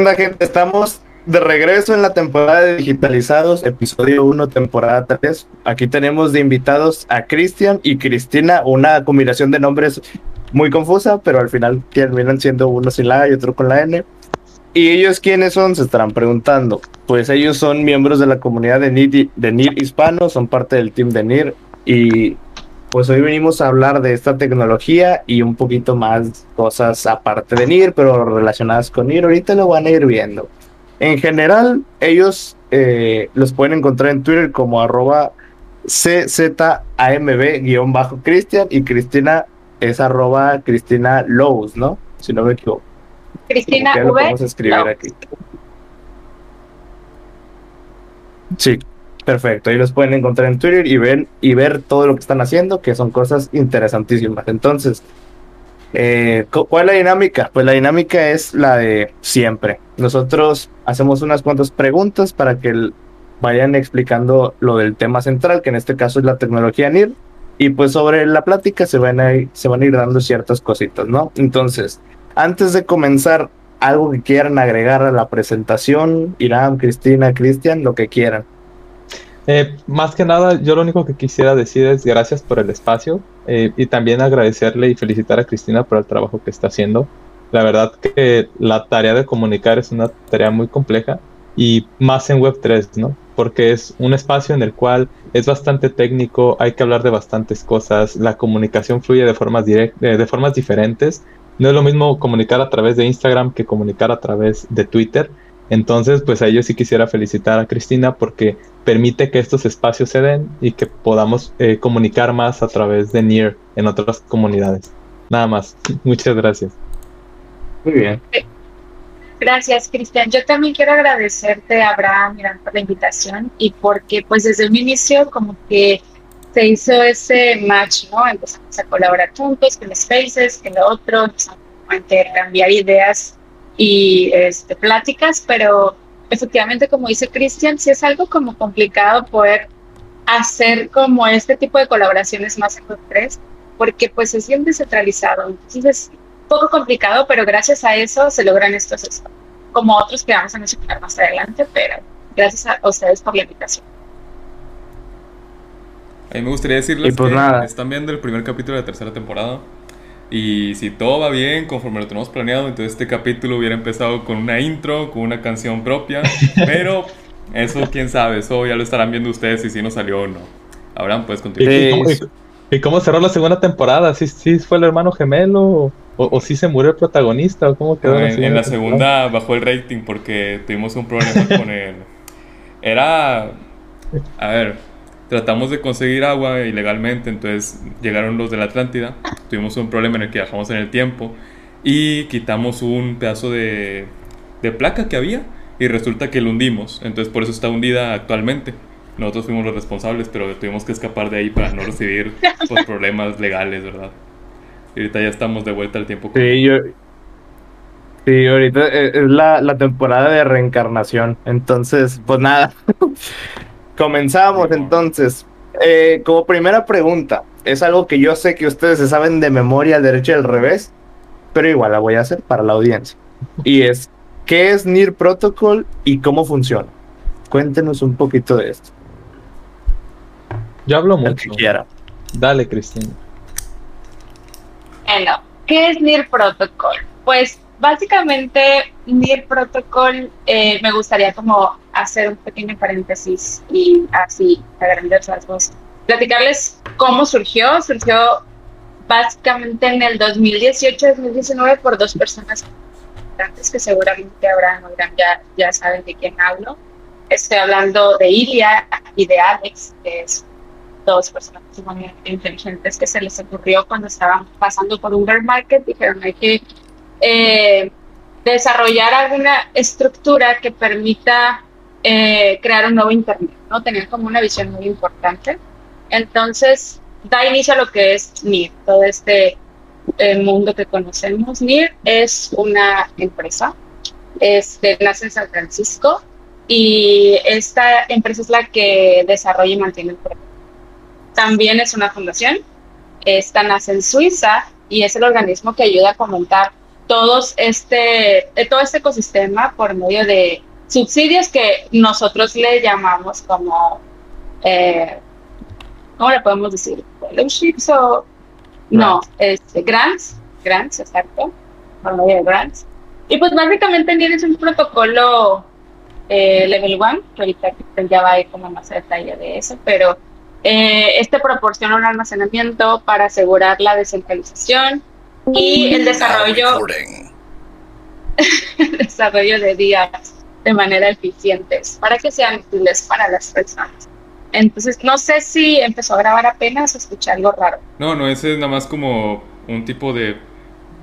onda, gente? Estamos de regreso en la temporada de Digitalizados, episodio 1, temporada 3. Aquí tenemos de invitados a Cristian y Cristina, una combinación de nombres muy confusa, pero al final terminan siendo uno sin la A y otro con la N. ¿Y ellos quiénes son? Se estarán preguntando. Pues ellos son miembros de la comunidad de NIR, de NIR hispano, son parte del team de NIR y pues hoy venimos a hablar de esta tecnología y un poquito más cosas aparte de NIR, pero relacionadas con NIR. Ahorita lo van a ir viendo. En general, ellos eh, los pueden encontrar en Twitter como arroba CZAMB-Cristian y Cristina es arroba Cristina Lowe's, ¿no? Si no me equivoco. Cristina V. podemos escribir Lowe's. aquí. Sí, perfecto. Ahí los pueden encontrar en Twitter y ver, y ver todo lo que están haciendo, que son cosas interesantísimas. Entonces, eh, cu- ¿cuál es la dinámica? Pues la dinámica es la de siempre. Nosotros hacemos unas cuantas preguntas para que vayan explicando lo del tema central, que en este caso es la tecnología NIR. Y pues sobre la plática se van a ir, se van a ir dando ciertas cositas, ¿no? Entonces, antes de comenzar, algo que quieran agregar a la presentación, Irán, Cristina, Cristian, lo que quieran. Eh, más que nada, yo lo único que quisiera decir es gracias por el espacio eh, y también agradecerle y felicitar a Cristina por el trabajo que está haciendo. La verdad que la tarea de comunicar es una tarea muy compleja y más en Web3, ¿no? Porque es un espacio en el cual es bastante técnico, hay que hablar de bastantes cosas, la comunicación fluye de formas, direct- eh, de formas diferentes. No es lo mismo comunicar a través de Instagram que comunicar a través de Twitter. Entonces, pues a ello sí quisiera felicitar a Cristina porque permite que estos espacios se den y que podamos eh, comunicar más a través de NIR en otras comunidades. Nada más. Muchas gracias. Muy bien. Gracias, Cristian. Yo también quiero agradecerte, Abraham, por la invitación y porque pues desde un inicio como que se hizo ese match, ¿no? Empezamos a colaborar juntos con Spaces, que lo otro, empezamos a intercambiar ideas y este, pláticas, pero efectivamente, como dice Cristian, sí es algo como complicado poder hacer como este tipo de colaboraciones más en Web3, porque pues es bien descentralizado. Entonces es un poco complicado, pero gracias a eso se logran estos espacios, como otros que vamos a mencionar más adelante, pero gracias a ustedes por la invitación. A mí me gustaría decirles pues que nada. están viendo el primer capítulo de la tercera temporada. Y si todo va bien, conforme lo tenemos planeado, entonces este capítulo hubiera empezado con una intro, con una canción propia. Pero eso, quién sabe, eso ya lo estarán viendo ustedes si sí nos salió o no. Abraham, puedes ¿Y, continuar. Sí. y cómo, y- y cómo cerró la segunda temporada? ¿Sí, sí fue el hermano gemelo? ¿O, o sí se murió el protagonista? ¿O cómo quedó en, en la segunda bajó el rating porque tuvimos un problema con él. Era. A ver, tratamos de conseguir agua ilegalmente, entonces llegaron los de la Atlántida. Tuvimos un problema en el que viajamos en el tiempo y quitamos un pedazo de, de placa que había y resulta que lo hundimos. Entonces, por eso está hundida actualmente. Nosotros fuimos los responsables, pero tuvimos que escapar de ahí para no recibir pues, problemas legales, ¿verdad? Y ahorita ya estamos de vuelta al tiempo. Sí, yo. Sí, ahorita es la, la temporada de reencarnación. Entonces, pues nada. Comenzamos entonces. Eh, como primera pregunta, es algo que yo sé que ustedes se saben de memoria al derecho y al revés, pero igual la voy a hacer para la audiencia. Y es, ¿qué es NIR Protocol y cómo funciona? Cuéntenos un poquito de esto, Yo hablo el que mucho. quiera. Dale, Cristina. Bueno, ¿qué es NIR Protocol? Pues básicamente NIR Protocol eh, me gustaría como hacer un pequeño paréntesis y así a grandes rasgos platicarles cómo surgió. Surgió básicamente en el 2018-2019 por dos personas importantes que seguramente Irán ya, ya saben de quién hablo. Estoy hablando de Ilia y de Alex, que es dos personas sumamente inteligentes que se les ocurrió cuando estaban pasando por un bear market, dijeron hay que eh, desarrollar alguna estructura que permita eh, crear un nuevo internet, ¿no? Tenían como una visión muy importante. Entonces, da inicio a lo que es NIR, todo este eh, mundo que conocemos. NIR es una empresa, este, nace en San Francisco y esta empresa es la que desarrolla y mantiene el proyecto. También es una fundación. Esta nace en Suiza y es el organismo que ayuda a fomentar todos este, todo este ecosistema por medio de subsidios que nosotros le llamamos como, eh, ¿cómo le podemos decir? Fellowships o... No, este, grants, grants, exacto, por medio de grants. Y pues básicamente tienes un protocolo eh, level 1, que ahorita ya va a ir como más a detalle de eso, pero eh, este proporciona un almacenamiento para asegurar la descentralización y el desarrollo, el desarrollo de días de manera eficientes para que sean útiles para las personas. Entonces, no sé si empezó a grabar apenas o escuché algo raro. No, no, ese es nada más como un tipo de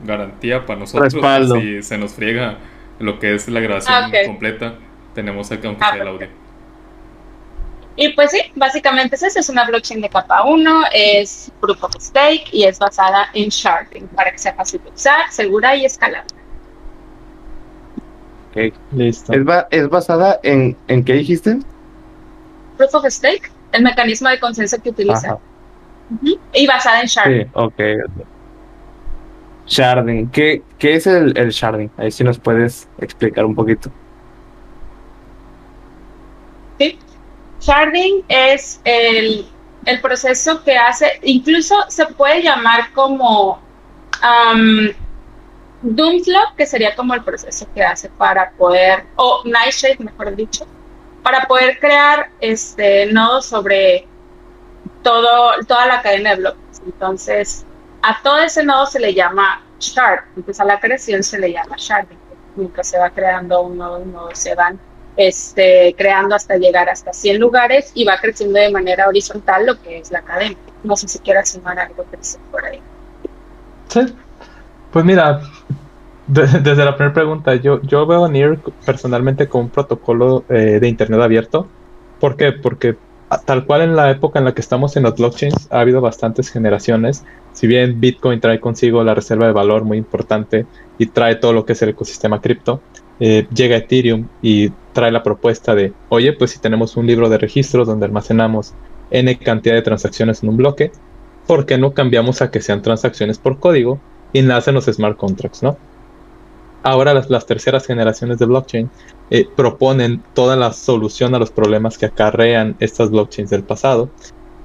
garantía para nosotros. Si se nos friega lo que es la grabación ah, completa, tenemos acá aunque ah, sea el audio. Y pues sí, básicamente es eso, es una blockchain de capa 1, es Proof of Stake y es basada en sharding para que sea fácil de usar, segura y escalable. Ok, listo. ¿Es, basada en, en qué dijiste? Proof of Stake, el mecanismo de consenso que utiliza. Y basada en sharding. Sí, ok. Sharding, ¿qué, qué es el, el sharding? Ahí sí nos puedes explicar un poquito. Sí, Sharding es el, proceso que hace, incluso se puede llamar como um, que sería como el proceso que hace para poder, o Nightshade, mejor dicho, para poder crear este nodos sobre todo, toda la cadena de bloques. Entonces, a todo ese nodo se le llama shard, entonces a la creación se le llama sharding. Nunca se va creando un nodo se van este, creando hasta llegar hasta 100 lugares y va creciendo de manera horizontal lo que es la academia. No sé si quieras sumar algo por ahí. Sí, pues mira, desde la primera pregunta, yo, yo veo a NIR personalmente como un protocolo eh, de Internet abierto. ¿Por qué? Porque tal cual en la época en la que estamos en los blockchains ha habido bastantes generaciones. Si bien Bitcoin trae consigo la reserva de valor muy importante y trae todo lo que es el ecosistema cripto, eh, llega Ethereum y trae la propuesta de, oye, pues si tenemos un libro de registros donde almacenamos n cantidad de transacciones en un bloque, ¿por qué no cambiamos a que sean transacciones por código y nacen los smart contracts, ¿no? Ahora las, terceras generaciones de blockchain eh, proponen toda la solución a los problemas que acarrean estas blockchains del pasado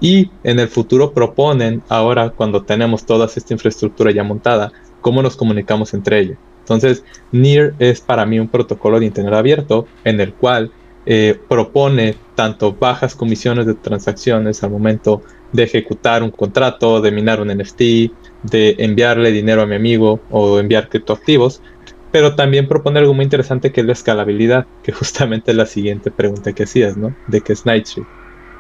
y en el futuro proponen ahora cuando tenemos toda esta infraestructura ya montada, cómo nos comunicamos entre ellos. Entonces, NIR es para mí un protocolo de Internet abierto en el cual eh, propone tanto bajas comisiones de transacciones al momento de ejecutar un contrato, de minar un NFT, de enviarle dinero a mi amigo o enviar criptoactivos, pero también propone algo muy interesante que es la escalabilidad, que justamente es la siguiente pregunta que hacías, ¿no? De que es Nightshade.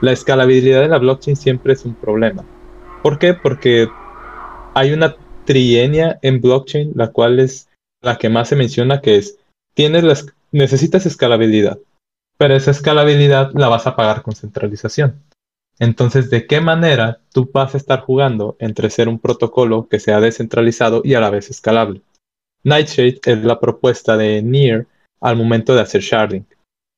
La escalabilidad de la blockchain siempre es un problema. ¿Por qué? Porque hay una trienia en blockchain, la cual es la que más se menciona, que es, tienes necesitas escalabilidad, pero esa escalabilidad la vas a pagar con centralización. Entonces, ¿de qué manera tú vas a estar jugando entre ser un protocolo que sea descentralizado y a la vez escalable? Nightshade es la propuesta de Near al momento de hacer sharding.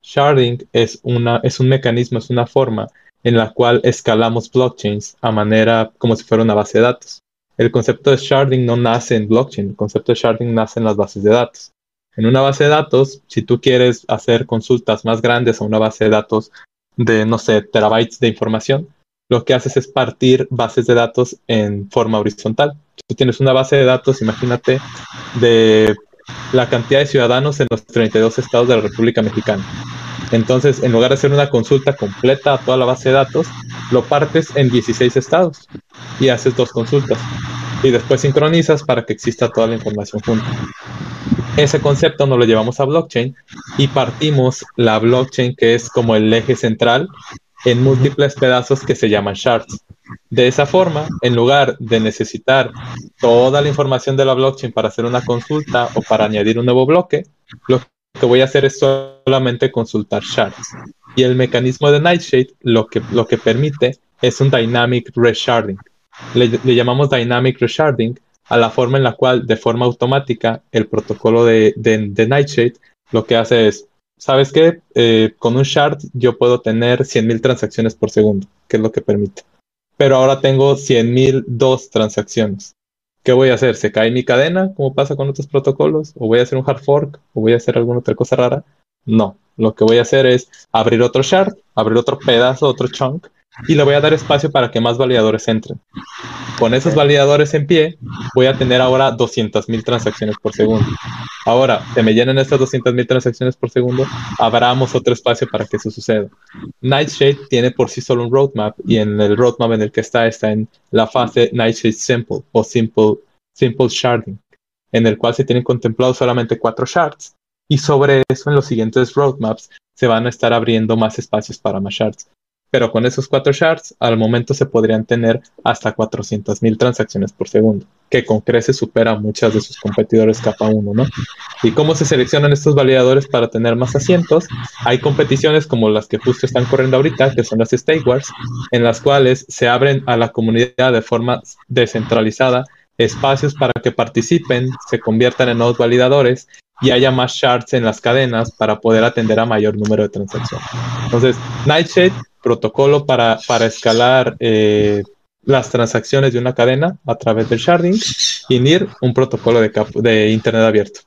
Sharding es, una, es un mecanismo, es una forma en la cual escalamos blockchains a manera como si fuera una base de datos. El concepto de sharding no nace en blockchain, el concepto de sharding nace en las bases de datos. En una base de datos, si tú quieres hacer consultas más grandes a una base de datos de, no sé, terabytes de información, lo que haces es partir bases de datos en forma horizontal. Tú tienes una base de datos, imagínate, de la cantidad de ciudadanos en los 32 estados de la República Mexicana. Entonces, en lugar de hacer una consulta completa a toda la base de datos, lo partes en 16 estados y haces dos consultas. Y después sincronizas para que exista toda la información junta. Ese concepto nos lo llevamos a blockchain y partimos la blockchain, que es como el eje central, en múltiples pedazos que se llaman shards. De esa forma, en lugar de necesitar toda la información de la blockchain para hacer una consulta o para añadir un nuevo bloque, lo que voy a hacer es solamente consultar shards. Y el mecanismo de Nightshade lo que, lo que permite es un dynamic resharding. Le, llamamos dynamic resharding a la forma en la cual de forma automática el protocolo de, de, Nightshade lo que hace es, ¿sabes qué? Eh, con un shard yo puedo tener 100.000 transacciones por segundo, que es lo que permite. Pero ahora tengo 100.000 dos transacciones. ¿Qué voy a hacer? ¿Se cae mi cadena, como pasa con otros protocolos? ¿O voy a hacer un hard fork? ¿O voy a hacer alguna otra cosa rara? No, lo que voy a hacer es abrir otro shard, abrir otro pedazo, otro chunk, y le voy a dar espacio para que más validadores entren. Con esos validadores en pie, voy a tener ahora 200.000 transacciones por segundo. Ahora, se me llenan estas 200.000 transacciones por segundo, abramos otro espacio para que eso suceda. Nightshade tiene por sí solo un roadmap y en el roadmap en el que está está en la fase Nightshade Simple o Simple, Simple Sharding, en el cual se tienen contemplados solamente cuatro shards y sobre eso en los siguientes roadmaps se van a estar abriendo más espacios para más shards. Pero con esos cuatro shards, al momento se podrían tener hasta 400.000 transacciones por segundo, que con creces supera a muchas de sus competidores capa 1, ¿no? ¿Y cómo se seleccionan estos validadores para tener más asientos? Hay competiciones como las que justo están corriendo ahorita, que son las Stake Wars, en las cuales se abren a la comunidad de forma descentralizada espacios para que participen, se conviertan en nuevos validadores y haya más shards en las cadenas para poder atender a mayor número de transacciones. Entonces, Nightshade, protocolo para, para escalar eh, las transacciones de una cadena a través del sharding, y NIR, un protocolo de, de Internet abierto.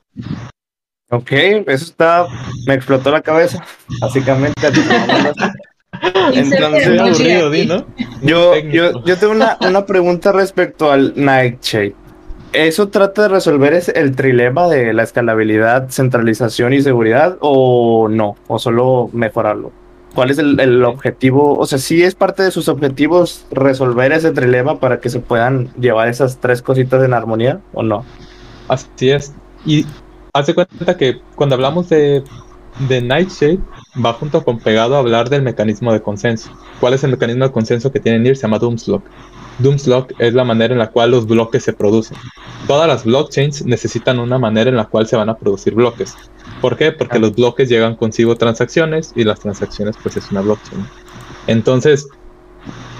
Ok, eso está, me explotó la cabeza, básicamente. Entonces, aburrido, ¿no? Yo, yo, yo tengo una, una pregunta respecto al Nightshade. ¿Eso trata de resolver el trilema de la escalabilidad, centralización y seguridad o no? ¿O solo mejorarlo? ¿Cuál es el, objetivo? O sea, ¿sí es parte de sus objetivos resolver ese trilema para que se puedan llevar esas tres cositas en armonía o no? Así es. Y hace cuenta que cuando hablamos de, de Nightshade, va junto con pegado a hablar del mecanismo de consenso. ¿Cuál es el mecanismo de consenso que tiene NIR? Se llama Doomslock. Doomslock es la manera en la cual los bloques se producen. Todas las blockchains necesitan una manera en la cual se van a producir bloques. ¿Por qué? Porque los bloques llegan consigo transacciones y las transacciones pues es una blockchain. Entonces,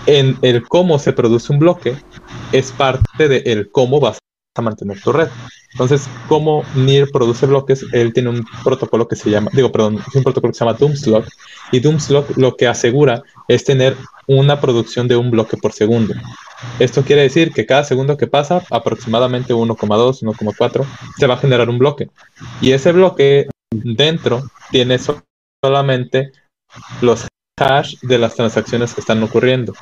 en el cómo se produce un bloque es parte de el cómo vas a mantener tu red. Entonces, como NIR produce bloques, él tiene un protocolo que se llama, digo, perdón, es un protocolo que se llama Doomslock, y Doomslock lo que asegura es tener una producción de un bloque por segundo. Esto quiere decir que cada segundo que pasa, aproximadamente 1,2, 1,4, se va a generar un bloque. Y ese bloque dentro tiene solamente los hash de las transacciones que están ocurriendo.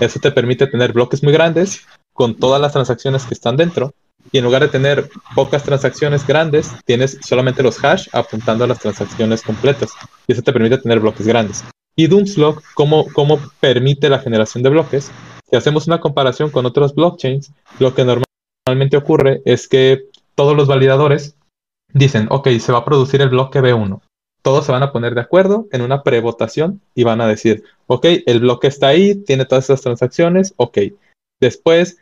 Eso te permite tener bloques muy grandes con todas las transacciones que están dentro. Y en lugar de tener pocas transacciones grandes, tienes solamente los hash apuntando a las transacciones completas. Y eso te permite tener bloques grandes. Y Doomslock, ¿cómo, cómo permite la generación de bloques? Si hacemos una comparación con otros blockchains, lo que normalmente ocurre es que todos los validadores dicen, ok, se va a producir el bloque B1. Todos se van a poner de acuerdo en una prevotación y van a decir, ok, el bloque está ahí, tiene todas esas transacciones, ok. Después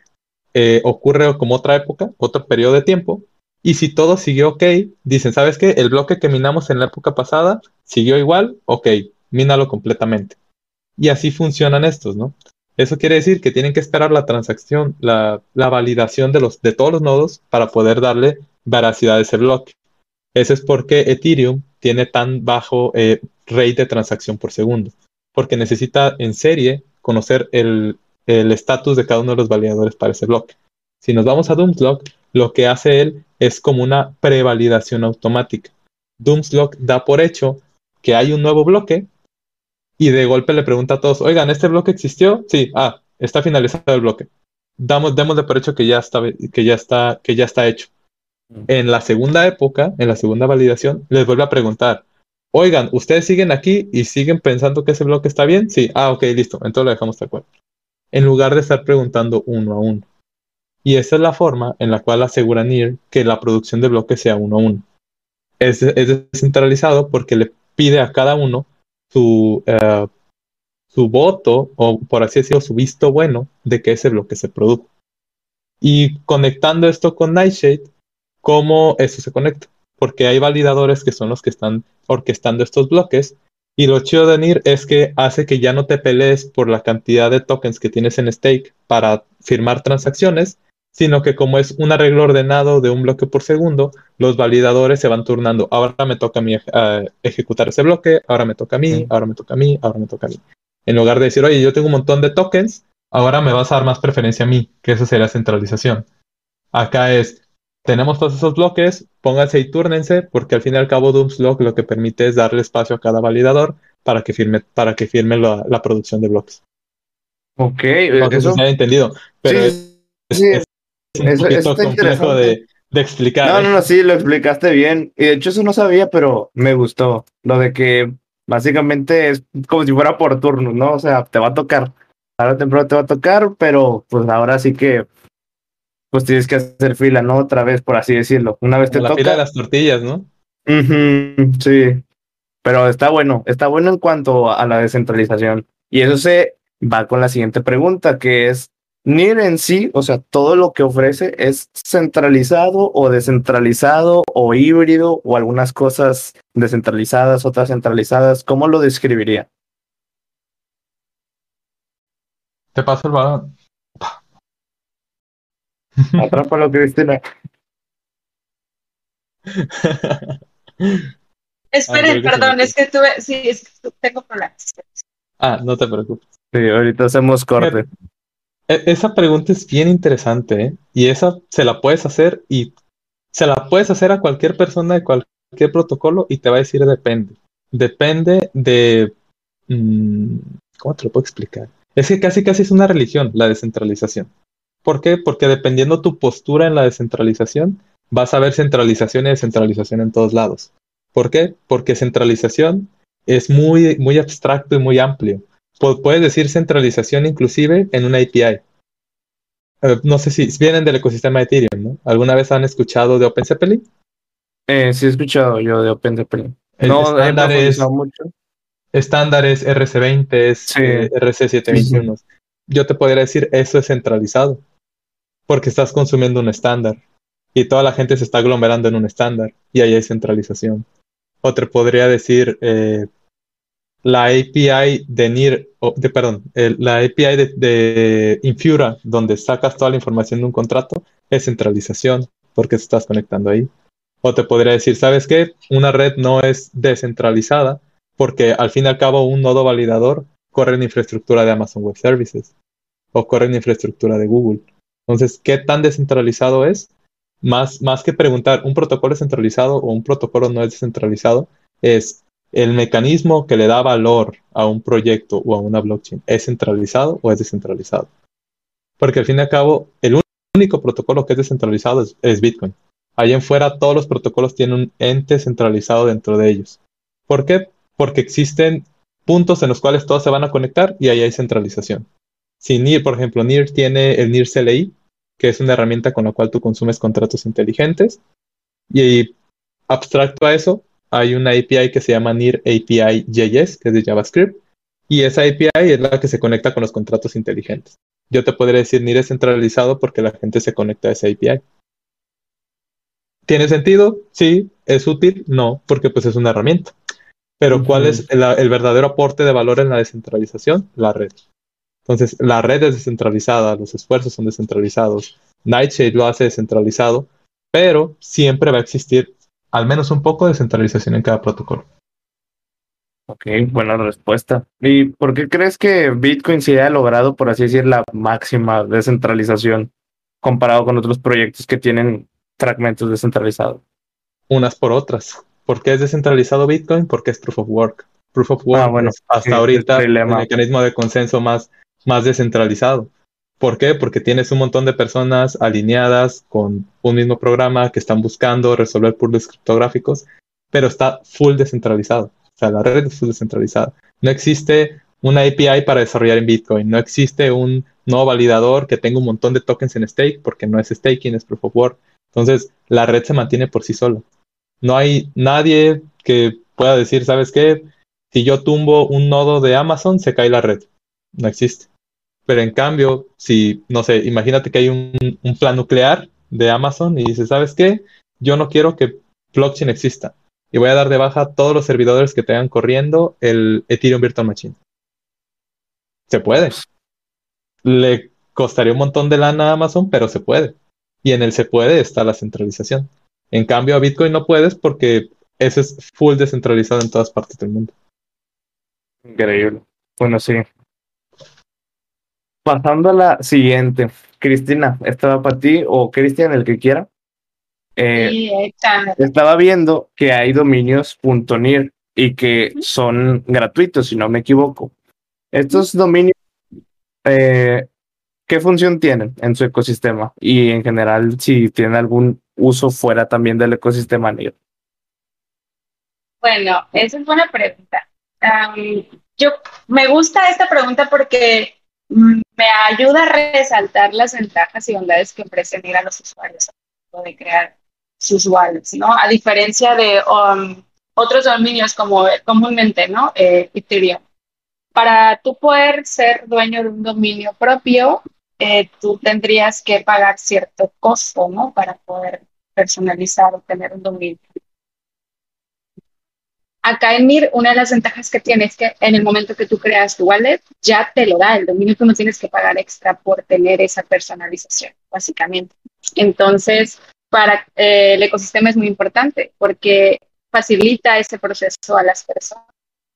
eh, ocurre como otra época, otro periodo de tiempo, y si todo siguió ok, dicen, ¿sabes qué? El bloque que minamos en la época pasada siguió igual, ok, mínalo completamente. Y así funcionan estos, ¿no? Eso quiere decir que tienen que esperar la transacción, la, validación de, los, de todos los nodos para poder darle veracidad a ese bloque. Ese es porque Ethereum tiene tan bajo eh, rate de transacción por segundo, porque necesita en serie conocer el estatus de cada uno de los validadores para ese bloque. Si nos vamos a Doomslock, lo que hace él es como una prevalidación automática. Doomslock da por hecho que hay un nuevo bloque y de golpe le pregunta a todos, oigan, ¿este bloque existió? Sí, ah, está finalizado el bloque. Damos, demos de por hecho que ya está, que ya está, que ya está hecho. Mm. En la segunda época, en la segunda validación, les vuelve a preguntar, oigan, ¿ustedes siguen aquí y siguen pensando que ese bloque está bien? Sí, ah, ok, listo, entonces lo dejamos de acuerdo. En lugar de estar preguntando uno a uno. Y esa es la forma en la cual asegura NIR que la producción de bloques sea uno a uno. Es, es descentralizado porque le pide a cada uno su, eh, su voto, o por así decirlo, su visto bueno de que ese bloque se produjo. Y conectando esto con Nightshade, ¿cómo eso se conecta? Porque hay validadores que son los que están orquestando estos bloques. Y lo chido de NIR es que hace que ya no te pelees por la cantidad de tokens que tienes en stake para firmar transacciones, sino que como es un arreglo ordenado de un bloque por segundo, los validadores se van turnando. Ahora me toca a mí eh, ejecutar ese bloque, ahora me toca a mí, ahora me toca a mí, ahora me toca a mí. En lugar de decir, oye, yo tengo un montón de tokens, ahora me vas a dar más preferencia a mí, que eso sería centralización. Acá es, tenemos todos esos bloques, pónganse y túrnense, porque al fin y al cabo Dooms Block lo que permite es darle espacio a cada validador para que firme, para que firme la, la producción de bloques. Ok, No sé si eso, se ha entendido, pero sí, es, sí, es un eso- poquito complejo de, de explicar. No, ¿eh? no, no, sí, lo explicaste bien. Y de hecho eso no sabía, pero me gustó. Lo de que básicamente es como si fuera por turnos, ¿no? O sea, te va a tocar. Ahora temprano te va a tocar, pero pues ahora sí que pues tienes que hacer fila, ¿no? Otra vez, por así decirlo. Una vez te la fila de toca. las tortillas, ¿no? Sí. Pero está bueno, está bueno en cuanto a la descentralización. Y eso se va con la siguiente pregunta, que es, NIR en sí, o sea, todo lo que ofrece es centralizado o descentralizado o híbrido o algunas cosas descentralizadas, otras centralizadas. ¿Cómo lo describiría? Te paso el balón. Atrápalo, Cristina. Esperen, perdón, es que tuve, sí, es que tengo problemas. ah, no te preocupes. Sí, ahorita hacemos corte. E- Esa pregunta es bien interesante, ¿eh? Y esa se la puedes hacer y se la puedes hacer a cualquier persona de cualquier protocolo y te va a decir depende. Depende de... mm, ¿cómo te lo puedo explicar? Es que casi casi es una religión la descentralización. ¿Por qué? Porque dependiendo tu postura en la descentralización, vas a ver centralización y descentralización en todos lados. ¿Por qué? Porque centralización es muy, muy abstracto y muy amplio. Pu- Puedes decir centralización inclusive en una API. Eh, no sé si vienen del ecosistema de Ethereum, ¿no? ¿Alguna vez han escuchado de OpenCPL? Eh, sí he escuchado yo de OpenCPL. No estándar es mucho. estándares RC20, Sí. eh, RC721. Yo te podría decir, eso es centralizado, porque estás consumiendo un estándar y toda la gente se está aglomerando en un estándar y ahí hay centralización. O te podría decir, eh, la API de NIR, de, perdón, la API de, Infura, donde sacas toda la información de un contrato, es centralización, porque estás conectando ahí. O te podría decir, ¿sabes qué? Una red no es descentralizada porque al fin y al cabo un nodo validador corre en infraestructura de Amazon Web Services o corre en infraestructura de Google. Entonces, ¿qué tan descentralizado es? Más, más que preguntar, ¿un protocolo es centralizado o un protocolo no es descentralizado? Es el mecanismo que le da valor a un proyecto o a una blockchain, ¿es centralizado o es descentralizado? Porque al fin y al cabo, el único protocolo que es descentralizado es, Bitcoin. Allá en fuera todos los protocolos tienen un ente centralizado dentro de ellos. ¿Por qué? Porque existen puntos en los cuales todos se van a conectar y ahí hay centralización. Si NIR, por ejemplo, NIR tiene el NIR CLI, que es una herramienta con la cual tú consumes contratos inteligentes, y abstracto a eso, hay una API que se llama NIR API JS, que es de JavaScript, y esa API es la que se conecta con los contratos inteligentes. Yo te podría decir NIR es centralizado porque la gente se conecta a esa API. ¿Tiene sentido? Sí. ¿Es útil? No, porque pues es una herramienta. Pero ¿cuál es el, el verdadero aporte de valor en la descentralización? La red. Entonces, la red es descentralizada, los esfuerzos son descentralizados, Nightshade lo hace descentralizado, pero siempre va a existir al menos un poco de centralización en cada protocolo. Ok, buena respuesta. ¿Y por qué crees que Bitcoin se haya logrado, por así decir, la máxima descentralización comparado con otros proyectos que tienen fragmentos descentralizados? Unas por otras. ¿Por qué es descentralizado Bitcoin? Porque es proof of work. Proof of work Ah, bueno, es hasta sí, ahorita el el mecanismo de consenso más, más descentralizado. ¿Por qué? Porque tienes un montón de personas alineadas con un mismo programa que están buscando resolver puzzles criptográficos, pero está full descentralizado. O sea, la red es full descentralizada. No existe una API para desarrollar en Bitcoin. No existe un nuevo validador que tenga un montón de tokens en stake, porque no es staking, es proof of work. Entonces, la red se mantiene por sí sola. No hay nadie que pueda decir, ¿sabes qué? Si yo tumbo un nodo de Amazon, se cae la red. No existe. Pero en cambio, si, no sé, imagínate que hay un, plan nuclear de Amazon y dices, ¿sabes qué? Yo no quiero que blockchain exista. Y voy a dar de baja todos los servidores que tengan corriendo el Ethereum Virtual Machine. Se puede. Le costaría un montón de lana a Amazon, pero se puede. Y en el se puede está la centralización. En cambio, a Bitcoin no puedes porque eso es full descentralizado en todas partes del mundo. Increíble. Bueno, sí. Pasando a la siguiente, Cristina, estaba para ti o Cristian, el que quiera. Eh, Sí, estaba viendo que hay dominios .nir y que son gratuitos, si no me equivoco. Estos dominios, eh, ¿qué función tienen en su ecosistema? Y en general, si tienen algún uso fuera también del ecosistema NIR. Bueno, esa es buena pregunta. Yo me gusta esta pregunta porque me ayuda a resaltar las ventajas y bondades que ofrecen ir a los usuarios de crear sus wallets, ¿no? A diferencia de um, otros dominios como comúnmente, ¿no? Eh. Para tú poder ser dueño de un dominio propio, eh, tú tendrías que pagar cierto costo, ¿no? Para poder personalizar o tener un dominio. Acá en MIR, una de las ventajas que tiene es que en el momento que tú creas tu wallet, ya te lo da el dominio, tú no tienes que pagar extra por tener esa personalización, básicamente. Entonces, para eh, el ecosistema es muy importante porque facilita ese proceso a las personas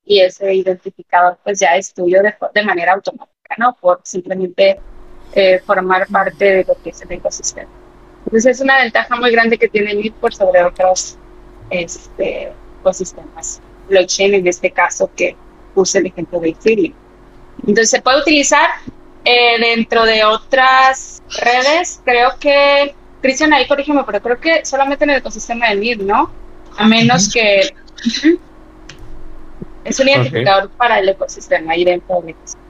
y ese identificador pues ya es tuyo de, de manera automática, ¿no? Por simplemente eh, formar parte de lo que es el ecosistema. Entonces es una ventaja muy grande que tiene MIR por sobre otros este, ecosistemas. Blockchain en este caso que puse el ejemplo de Ethereum. Entonces se puede utilizar eh, dentro de otras redes, creo que, Cristian ahí corrígeme, pero creo que solamente en el ecosistema de MIR, ¿no? A menos que es un identificador para el ecosistema ahí dentro del ecosistema.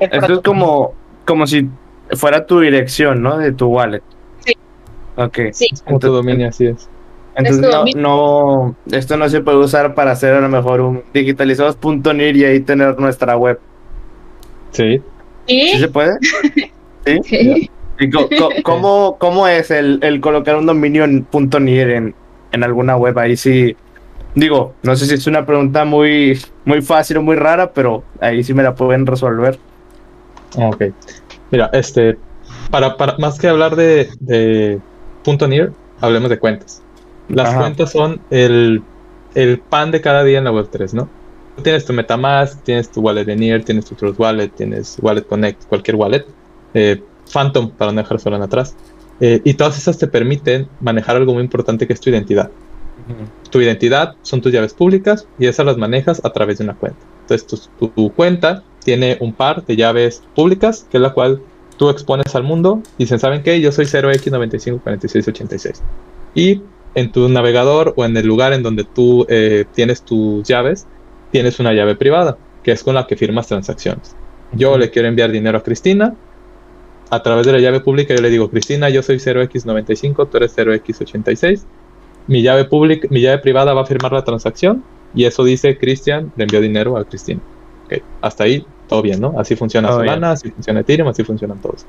El Esto es como, como si fuera tu dirección, ¿no? De tu wallet. Sí. Ok. Sí, Como tu dominio, así es. Entonces no, no, esto no se puede usar para hacer a lo mejor un digitalizados.nir y ahí tener nuestra web. Sí. ¿Sí se puede? ¿Sí? sí. ¿Y co- co- cómo, cómo es el, el colocar un dominio en .nir en, en alguna web? Ahí sí, digo, no sé si es una pregunta muy, muy fácil o muy rara, pero ahí sí me la pueden resolver. Ok. Mira, este, para, para más que hablar de, de punto .NIR, hablemos de cuentas. Las Ajá. cuentas son el, el pan de cada día en la Web3, ¿no? Tú tienes tu MetaMask, tienes tu wallet de NIR, tienes tu Trust Wallet, tienes Wallet Connect, cualquier wallet, eh, Phantom para no dejar Solana atrás. Eh, y todas esas te permiten manejar algo muy importante que es tu identidad. Tu identidad son tus llaves públicas y esas las manejas a través de una cuenta. Entonces tu, tu- tu cuenta tiene un par de llaves públicas, que es la cual tú expones al mundo. y Dicen, ¿saben qué? Yo soy 0x954686. Y en tu navegador o en el lugar en donde tú eh, tienes tus llaves, tienes una llave privada, que es con la que firmas transacciones. Yo le quiero enviar dinero a Cristina. A través de la llave pública yo le digo, Cristina, yo soy 0x95, tú eres 0x86 mi llave pública, mi llave privada va a firmar la transacción y eso dice Cristian le envió dinero a Cristina. Hasta ahí todo bien, ¿no? Así funciona Todo Solana, así funciona Ethereum, así funcionan todos.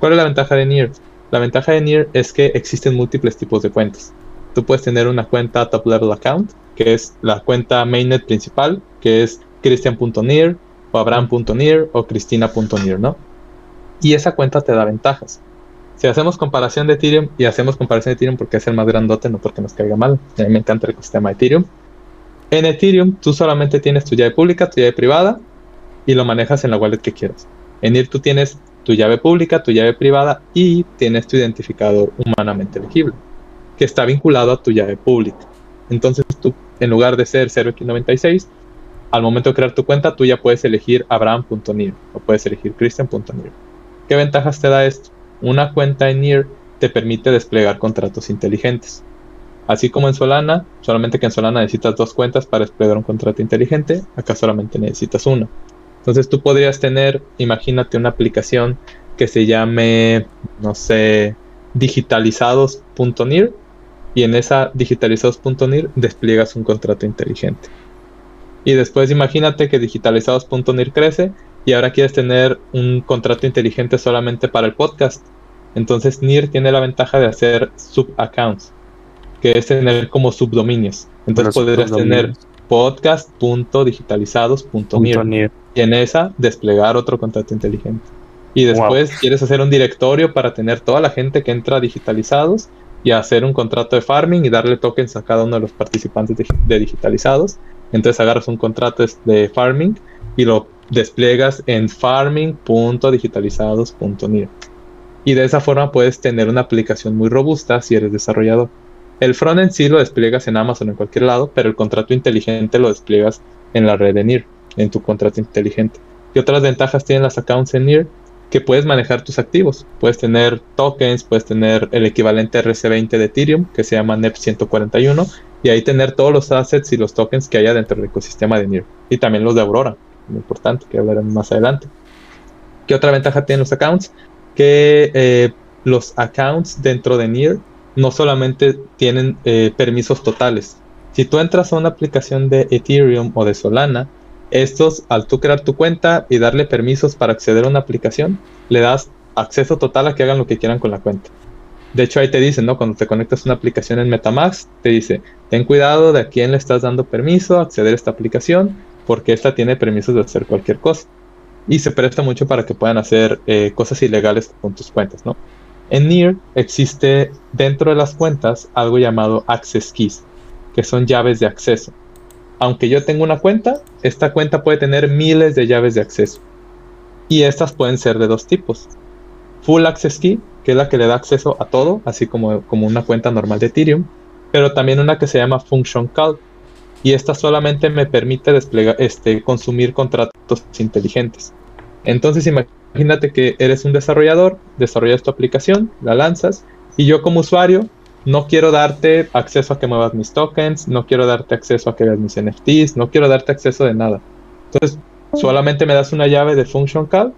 ¿Cuál es la ventaja de NIR? La ventaja de NIR es que existen múltiples tipos de cuentas. Tú puedes tener una cuenta top level account, que es la cuenta mainnet principal, que es christian.nir o abraham.nir o cristina.nir, ¿no? Y esa cuenta te da ventajas. Si hacemos comparación de Ethereum y hacemos comparación de Ethereum porque es el más grandote, no porque nos caiga mal, a mí me encanta el ecosistema de Ethereum. En Ethereum tú solamente tienes tu llave pública, tu llave privada y lo manejas en la wallet que quieras. En NIR tú tienes tu llave pública, tu llave privada y tienes tu identificador humanamente elegible, que está vinculado a tu llave pública. Entonces tú, en lugar de ser 0x96, al momento de crear tu cuenta, tú ya puedes elegir abraham.nir o puedes elegir christian.nir. ¿Qué ventajas te da esto? Una cuenta en NIR te permite desplegar contratos inteligentes. Así como en Solana, solamente que en Solana necesitas dos cuentas para desplegar un contrato inteligente, acá solamente necesitas una. Entonces tú podrías tener, imagínate una aplicación que se llame, no sé, digitalizados.nir y en esa digitalizados.nir despliegas un contrato inteligente. Y después imagínate que digitalizados.nir crece y ahora quieres tener un contrato inteligente solamente para el podcast. Entonces NIR tiene la ventaja de hacer subaccounts, que es tener como subdominios. Entonces Los podrías tener podcast.digitalizados.nir .nir. y en esa desplegar otro contrato inteligente. Y después quieres hacer un directorio para tener toda la gente que entra a digitalizados y hacer un contrato de farming y darle tokens a cada uno de los participantes de, digitalizados. Entonces agarras un contrato de farming y lo despliegas en farming.digitalizados.nir. Y de esa forma puedes tener una aplicación muy robusta si eres desarrollador. El frontend sí lo despliegas en Amazon en cualquier lado, pero el contrato inteligente lo despliegas en la red de NIR, en tu contrato inteligente. ¿Qué otras ventajas tienen las accounts en NIR? Que puedes manejar tus activos. Puedes tener tokens, puedes tener el equivalente RC20 de Ethereum, que se llama NEP 141, y ahí tener todos los assets y los tokens que haya dentro del ecosistema de NIR. Y también los de Aurora, muy importante, que hablaremos más adelante. ¿Qué otra ventaja tienen los accounts? Que eh, los accounts dentro de NIR no solamente tienen eh, permisos totales. Si tú entras a una aplicación de Ethereum o de Solana, estos, al tú crear tu cuenta y darle permisos para acceder a una aplicación, le das acceso total a que hagan lo que quieran con la cuenta. De hecho, ahí te dicen, ¿no? Cuando te conectas a una aplicación en Metamask, te dice, ten cuidado de a quién le estás dando permiso a acceder a esta aplicación, porque esta tiene permisos de hacer cualquier cosa. Y se presta mucho para que puedan hacer eh, cosas ilegales con tus cuentas, ¿no? En NIR existe dentro de las cuentas algo llamado Access Keys, que son llaves de acceso. Aunque yo tenga una cuenta, esta cuenta puede tener miles de llaves de acceso. Y estas pueden ser de dos tipos. Full Access Key, que es la que le da acceso a todo, así como, como una cuenta normal de Ethereum, pero también una que se llama Function Call. Y esta solamente me permite desplegar, este, consumir contratos inteligentes. Entonces imagínate que eres un desarrollador, desarrollas tu aplicación, la lanzas, y yo como usuario no quiero darte acceso a que muevas mis tokens, no quiero darte acceso a que veas mis NFTs, no quiero darte acceso de nada. Entonces, solamente me das una llave de function call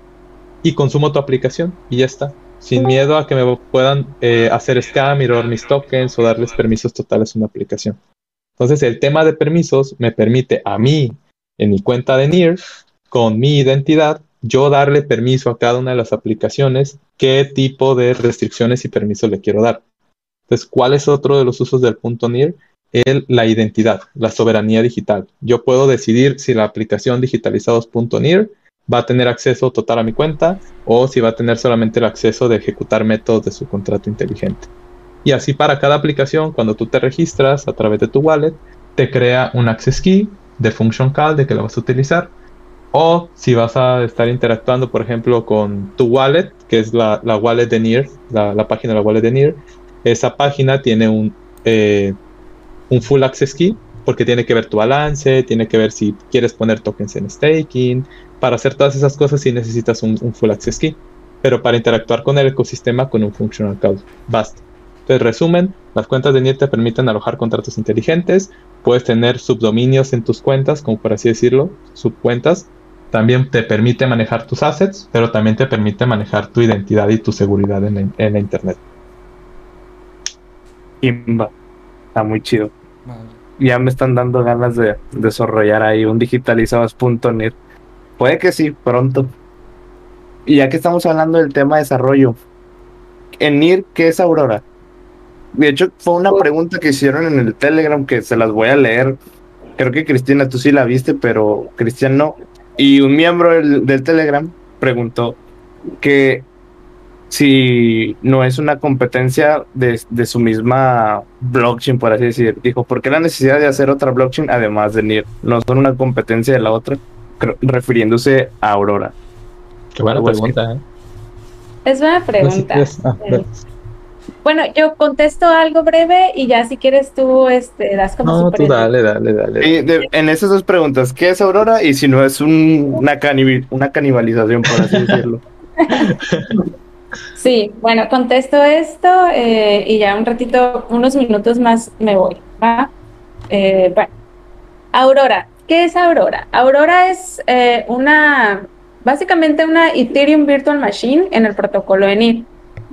y consumo tu aplicación y ya está. Sin miedo a que me puedan eh, hacer scam y mis tokens o darles permisos totales a una aplicación. Entonces, el tema de permisos me permite a mí, en mi cuenta de NIR, con mi identidad, yo darle permiso a cada una de las aplicaciones, qué tipo de restricciones y permisos le quiero dar. Entonces, ¿cuál es otro de los usos del punto NIR? El, la identidad, la soberanía digital. Yo puedo decidir si la aplicación digitalizados.nir va a tener acceso total a mi cuenta o si va a tener solamente el acceso de ejecutar métodos de su contrato inteligente. Y así para cada aplicación, cuando tú te registras a través de tu wallet, te crea un access key de function call de que lo vas a utilizar. O si vas a estar interactuando, por ejemplo, con tu wallet, que es la, wallet de NIR, la, la página de la wallet de NIR, esa página tiene un, eh, un full access key porque tiene que ver tu balance, tiene que ver si quieres poner tokens en staking. Para hacer todas esas cosas sí necesitas un, full access key. Pero para interactuar con el ecosistema con un functional call, basta. Entonces, resumen, las cuentas de NIR te permiten alojar contratos inteligentes, puedes tener subdominios en tus cuentas, como por así decirlo, subcuentas. También te permite manejar tus assets, pero también te permite manejar tu identidad y tu seguridad en la Internet. Está muy chido. Ya me están dando ganas de desarrollar ahí un digitalizados.net. Puede que sí, pronto. Y ya que estamos hablando del tema de desarrollo, en NIR, ¿qué es Aurora? De hecho, fue una pregunta que hicieron en el Telegram que se las voy a leer. Creo que Cristina, tú sí la viste, pero Cristian no. Y un miembro del, del Telegram preguntó que si no es una competencia de, su misma blockchain, por así decir. Dijo, ¿por qué la necesidad de hacer otra blockchain además de NIR? No son una competencia de la otra, refiriéndose a Aurora. Qué buena pregunta, ¿eh? Es una pregunta. Ah, bueno, yo contesto algo breve y ya si quieres tú este, das como No, tú dale, dale, dale. en esas dos preguntas, ¿qué es Aurora? Y si no es una, una canibalización, por así decirlo. Sí, bueno, contesto esto eh, y ya un ratito, unos minutos más me voy. Eh, bueno, Aurora. ¿Qué es Aurora? Aurora es eh, una, básicamente una Ethereum Virtual Machine en el protocolo ENIR.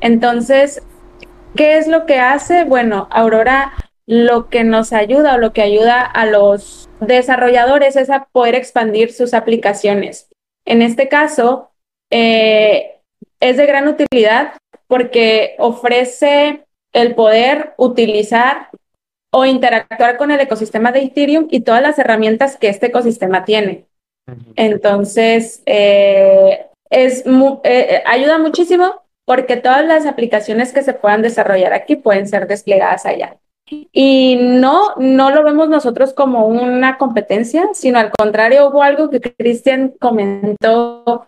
Entonces, ¿qué es lo que hace? Bueno, Aurora lo que nos ayuda o lo que ayuda a los desarrolladores es a poder expandir sus aplicaciones. En este caso, eh, es de gran utilidad porque ofrece el poder utilizar o interactuar con el ecosistema de Ethereum y todas las herramientas que este ecosistema tiene. Entonces, eh, es eh, eh, ayuda muchísimo porque todas las aplicaciones que se puedan desarrollar aquí pueden ser desplegadas allá. Y no, no lo vemos nosotros como una competencia, sino al contrario, hubo algo que Cristian comentó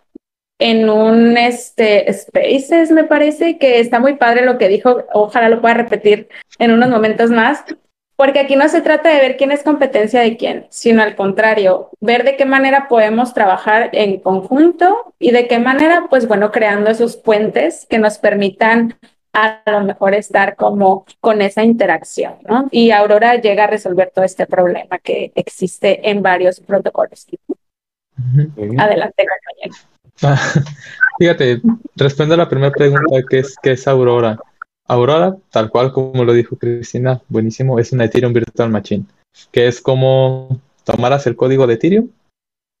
en un este Spaces, me parece, que está muy padre lo que dijo, ojalá lo pueda repetir en unos momentos más, porque aquí no se trata de ver quién es competencia de quién, sino al contrario, ver de qué manera podemos trabajar en conjunto y de qué manera, pues bueno, creando esos puentes que nos permitan a lo mejor estar como con esa interacción, ¿no? Y Aurora llega a resolver todo este problema que existe en varios protocolos. Adelante, compañero. fíjate, responde a la primera pregunta, que es, ¿qué es Aurora? Aurora, tal cual como lo dijo Cristina, buenísimo, es una Ethereum Virtual Machine, que es como tomaras el código de Ethereum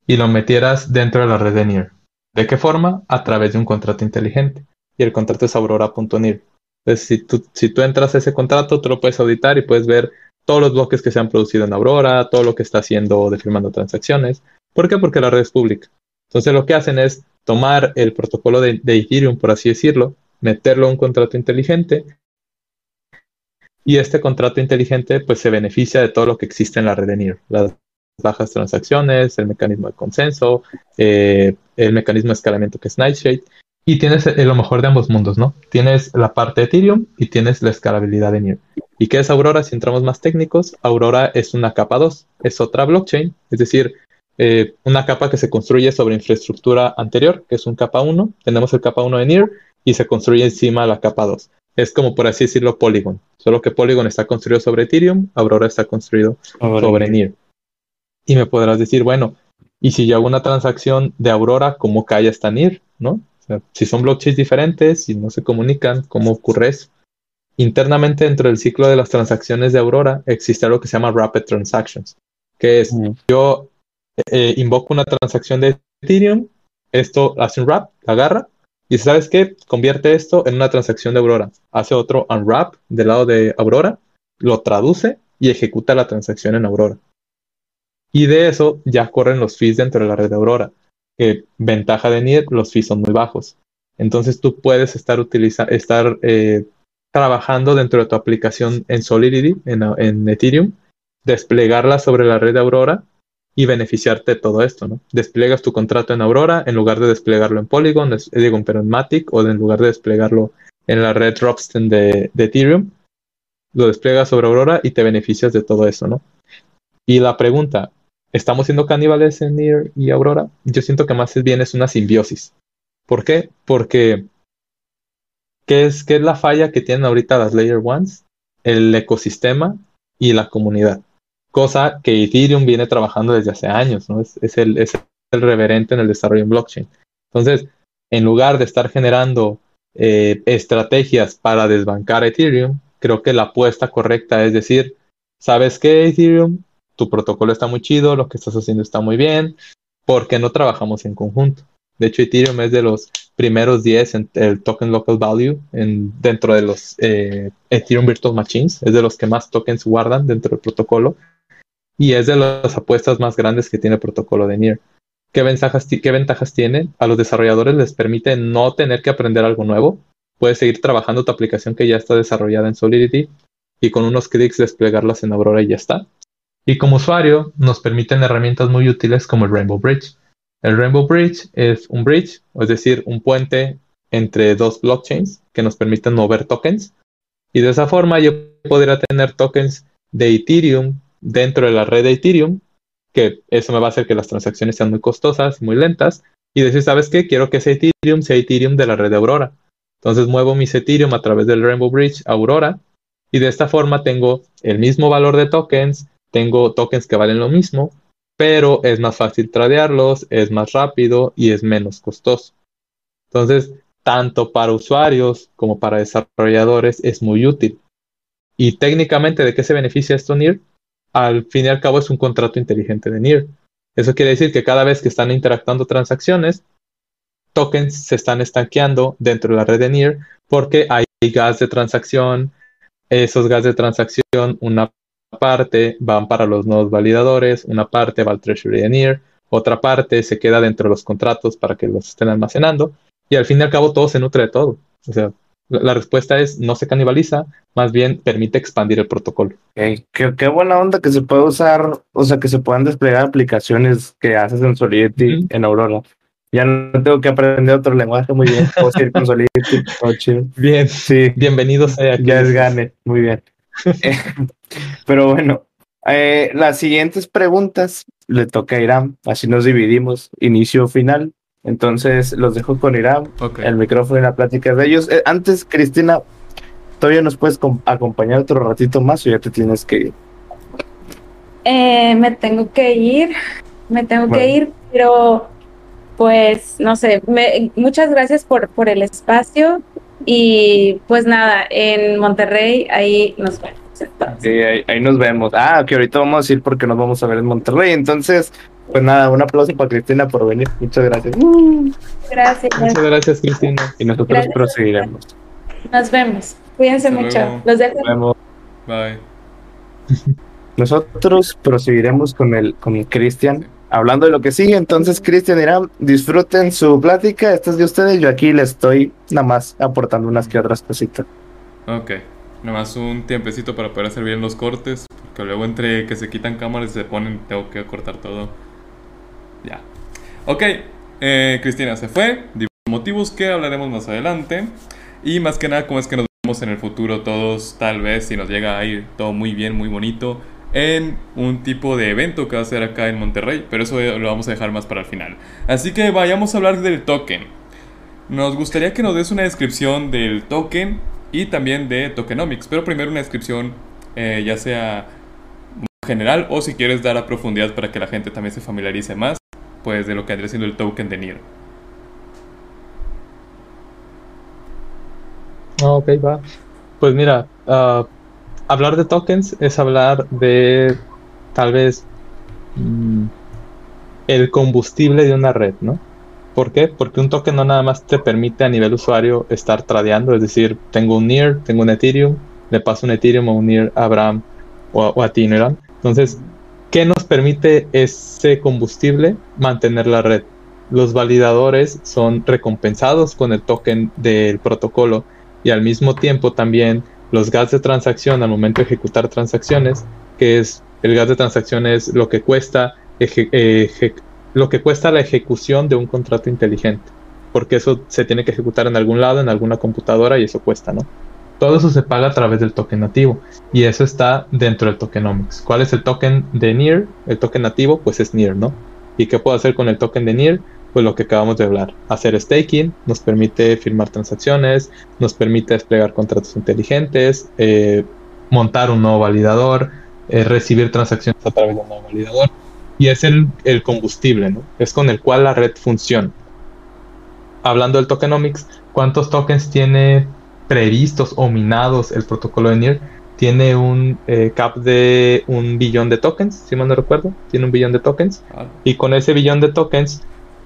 y lo metieras dentro de la red de NIR. ¿De qué forma? A través de un contrato inteligente. Y el contrato es aurora.nir. Entonces, si tú, si tú entras a ese contrato, tú lo puedes auditar y puedes ver todos los bloques que se han producido en Aurora, todo lo que está haciendo de firmando transacciones. ¿Por qué? Porque la red es pública. Entonces, lo que hacen es tomar el protocolo de Ethereum, por así decirlo, meterlo a un contrato inteligente y este contrato inteligente pues se beneficia de todo lo que existe en la red de NIR, las bajas transacciones, el mecanismo de consenso, eh, el mecanismo de escalamiento que es Nightshade y tienes lo mejor de ambos mundos, ¿no? Tienes la parte de Ethereum y tienes la escalabilidad de NIR. ¿Y qué es Aurora? Si entramos más técnicos, Aurora es una capa 2, es otra blockchain, es decir, eh, una capa que se construye sobre infraestructura anterior, que es un capa 1. Tenemos el capa 1 de NIR y se construye encima la capa 2. Es como por así decirlo Polygon, solo que Polygon está construido sobre Ethereum, Aurora está construido sobre NIR. Y me podrás decir, bueno, y si yo hago una transacción de Aurora, ¿cómo cae esta NIR? ¿No? si son blockchains diferentes y no se comunican, ¿cómo ocurre eso? Internamente dentro del ciclo de las transacciones de Aurora existe algo que se llama Rapid Transactions, que es yo eh, invoco una transacción de Ethereum, esto hace un wrap, agarra, y sabes qué, convierte esto en una transacción de Aurora. Hace otro unwrap del lado de Aurora, lo traduce y ejecuta la transacción en Aurora. Y de eso ya corren los fees dentro de la red de Aurora. Ventaja de NIR, los fees son muy bajos. Entonces tú puedes estar, estar eh, trabajando dentro de tu aplicación en Solidity, en, en Ethereum, desplegarla sobre la red de Aurora y beneficiarte de todo esto, ¿no? Despliegas tu contrato en Aurora en lugar de desplegarlo en Polygon, digo, pero en Matic, o en lugar de desplegarlo en la red Ropsten de, Ethereum, lo despliegas sobre Aurora y te beneficias de todo eso, ¿no? Y la pregunta, ¿estamos siendo caníbales en NIR y Aurora? Yo siento que más bien es una simbiosis. ¿Por qué? Porque ¿qué es, qué es la falla que tienen ahorita las Layer Ones? El ecosistema y la comunidad cosa que Ethereum viene trabajando desde hace años, ¿no? Es, el, es el reverente en el desarrollo en blockchain. Entonces, en lugar de estar generando eh, estrategias para desbancar Ethereum, creo que la apuesta correcta es decir, ¿sabes qué, Ethereum? Tu protocolo está muy chido, lo que estás haciendo está muy bien, ¿por qué no trabajamos en conjunto? De hecho, Ethereum es de los primeros 10 en el token local value en, dentro de los eh, Ethereum Virtual Machines, es de los que más tokens guardan dentro del protocolo y es de las apuestas más grandes que tiene el protocolo de NIR. ¿Qué ventajas, ¿Qué ventajas tiene? A los desarrolladores les permite no tener que aprender algo nuevo. Puedes seguir trabajando tu aplicación que ya está desarrollada en Solidity y con unos clics desplegarlas en Aurora y ya está. Y como usuario nos permiten herramientas muy útiles como el Rainbow Bridge. El Rainbow Bridge es un bridge, es decir, un puente entre dos blockchains que nos permiten mover tokens. Y de esa forma yo podría tener tokens de Ethereum dentro de la red de Ethereum, que eso me va a hacer que las transacciones sean muy costosas, muy lentas, y decir, ¿sabes qué? Quiero que ese Ethereum sea Ethereum de la red de Aurora. Entonces muevo mis Ethereum a través del Rainbow Bridge a Aurora, y de esta forma tengo el mismo valor de tokens, tengo tokens que valen lo mismo, pero es más fácil tradearlos, es más rápido y es menos costoso. Entonces, tanto para usuarios como para desarrolladores es muy útil. Y técnicamente, ¿de qué se beneficia esto, NIR? Al fin y al cabo es un contrato inteligente de NIR. Eso quiere decir que cada vez que están interactuando transacciones, tokens se están estanqueando dentro de la red de NIR porque hay gas de transacción, esos gas de transacción, una parte van para los nodos validadores, una parte va al treasury de NIR, otra parte se queda dentro de los contratos para que los estén almacenando y al fin y al cabo todo se nutre de todo. O sea, la respuesta es no se canibaliza, más bien permite expandir el protocolo. Qué, buena onda que se puede usar, o sea, que se puedan desplegar aplicaciones que haces en Solidity en Aurora. Ya no tengo que aprender otro lenguaje, muy bien. Puedo seguir con Solidity, chido. Bien, Sí, bienvenidos aquí. ya es gane, muy bien. Eh, Pero bueno, eh, las siguientes preguntas le toca a Irán, así nos dividimos, inicio o final. Entonces los dejo con Irán, el micrófono y la plática de ellos. Eh, antes, Cristina, ¿todavía nos puedes com- acompañar otro ratito más o ya te tienes que ir? Eh, me tengo que ir, me tengo Bueno. que ir, pero pues no sé, me- muchas gracias por, por el espacio y pues nada, en Monterrey ahí nos vemos. Sí, ahí, ahí nos vemos. Ah, que ahorita vamos a ir porque nos vamos a ver en Monterrey. Entonces, pues nada, un aplauso para Cristina por venir. Muchas gracias. Gracias, Muchas gracias, Cristina. Y nosotros Gracias. proseguiremos. nos vemos. Cuídense Hasta mucho. luego. Los dejo. Nos vemos. Bye. Nosotros proseguiremos con el con Cristian, hablando de lo que sigue. Entonces, Cristian Irán, disfruten su plática. Esta es de ustedes. Yo aquí les estoy nada más aportando unas que otras cositas. Ok. Nada más un tiempecito para poder hacer bien los cortes. Porque luego entre que se quitan cámaras y se ponen, tengo que cortar todo. Ya. Ok. eh, Cristina se fue. Motivos que hablaremos más adelante. Y más que nada, cómo es que nos vemos en el futuro todos, tal vez, si nos llega a ir todo muy bien, muy bonito. En un tipo de evento que va a ser acá en Monterrey. Pero eso lo vamos a dejar más para el final. Así que vayamos a hablar del token. Nos gustaría que nos des una descripción del token y también de tokenomics, pero primero una descripción eh, ya sea general o si quieres dar a profundidad para que la gente también se familiarice más, pues de lo que vendría siendo el token de NIR. Ah, ok, va. Pues mira, ah, hablar de tokens es hablar de tal vez mm, el combustible de una red, ¿no? ¿Por qué? Porque un token no nada más te permite a nivel usuario estar tradeando, es decir, tengo un NIR, tengo un Ethereum, le paso un Ethereum o un NIR a Abraham o a, o a. Entonces, ¿qué nos permite ese combustible? Mantener la red. Los validadores son recompensados con el token del protocolo y al mismo tiempo también los gas de transacción al momento de ejecutar transacciones, que es el gas de transacción es lo que cuesta lo que cuesta la ejecución de un contrato inteligente, porque eso se tiene que ejecutar en algún lado, en alguna computadora y eso cuesta, ¿no? Todo eso se paga a través del token nativo y eso está dentro del tokenomics. ¿Cuál es el token de NIR? El token nativo, pues es NIR, ¿no? ¿Y qué puedo hacer con el token de NIR? Pues lo que acabamos de hablar. Hacer staking nos permite firmar transacciones, nos permite desplegar contratos inteligentes, eh, montar un nuevo validador, eh, recibir transacciones a través de un nuevo validador. Y es el, el combustible, ¿no? Es con el cual la red funciona. Hablando del tokenomics, ¿cuántos tokens tiene previstos o minados el protocolo de NIR? Tiene un eh, cap de un billón de tokens, si mal no recuerdo. Tiene un billón de tokens. Ah, Y con ese billón de tokens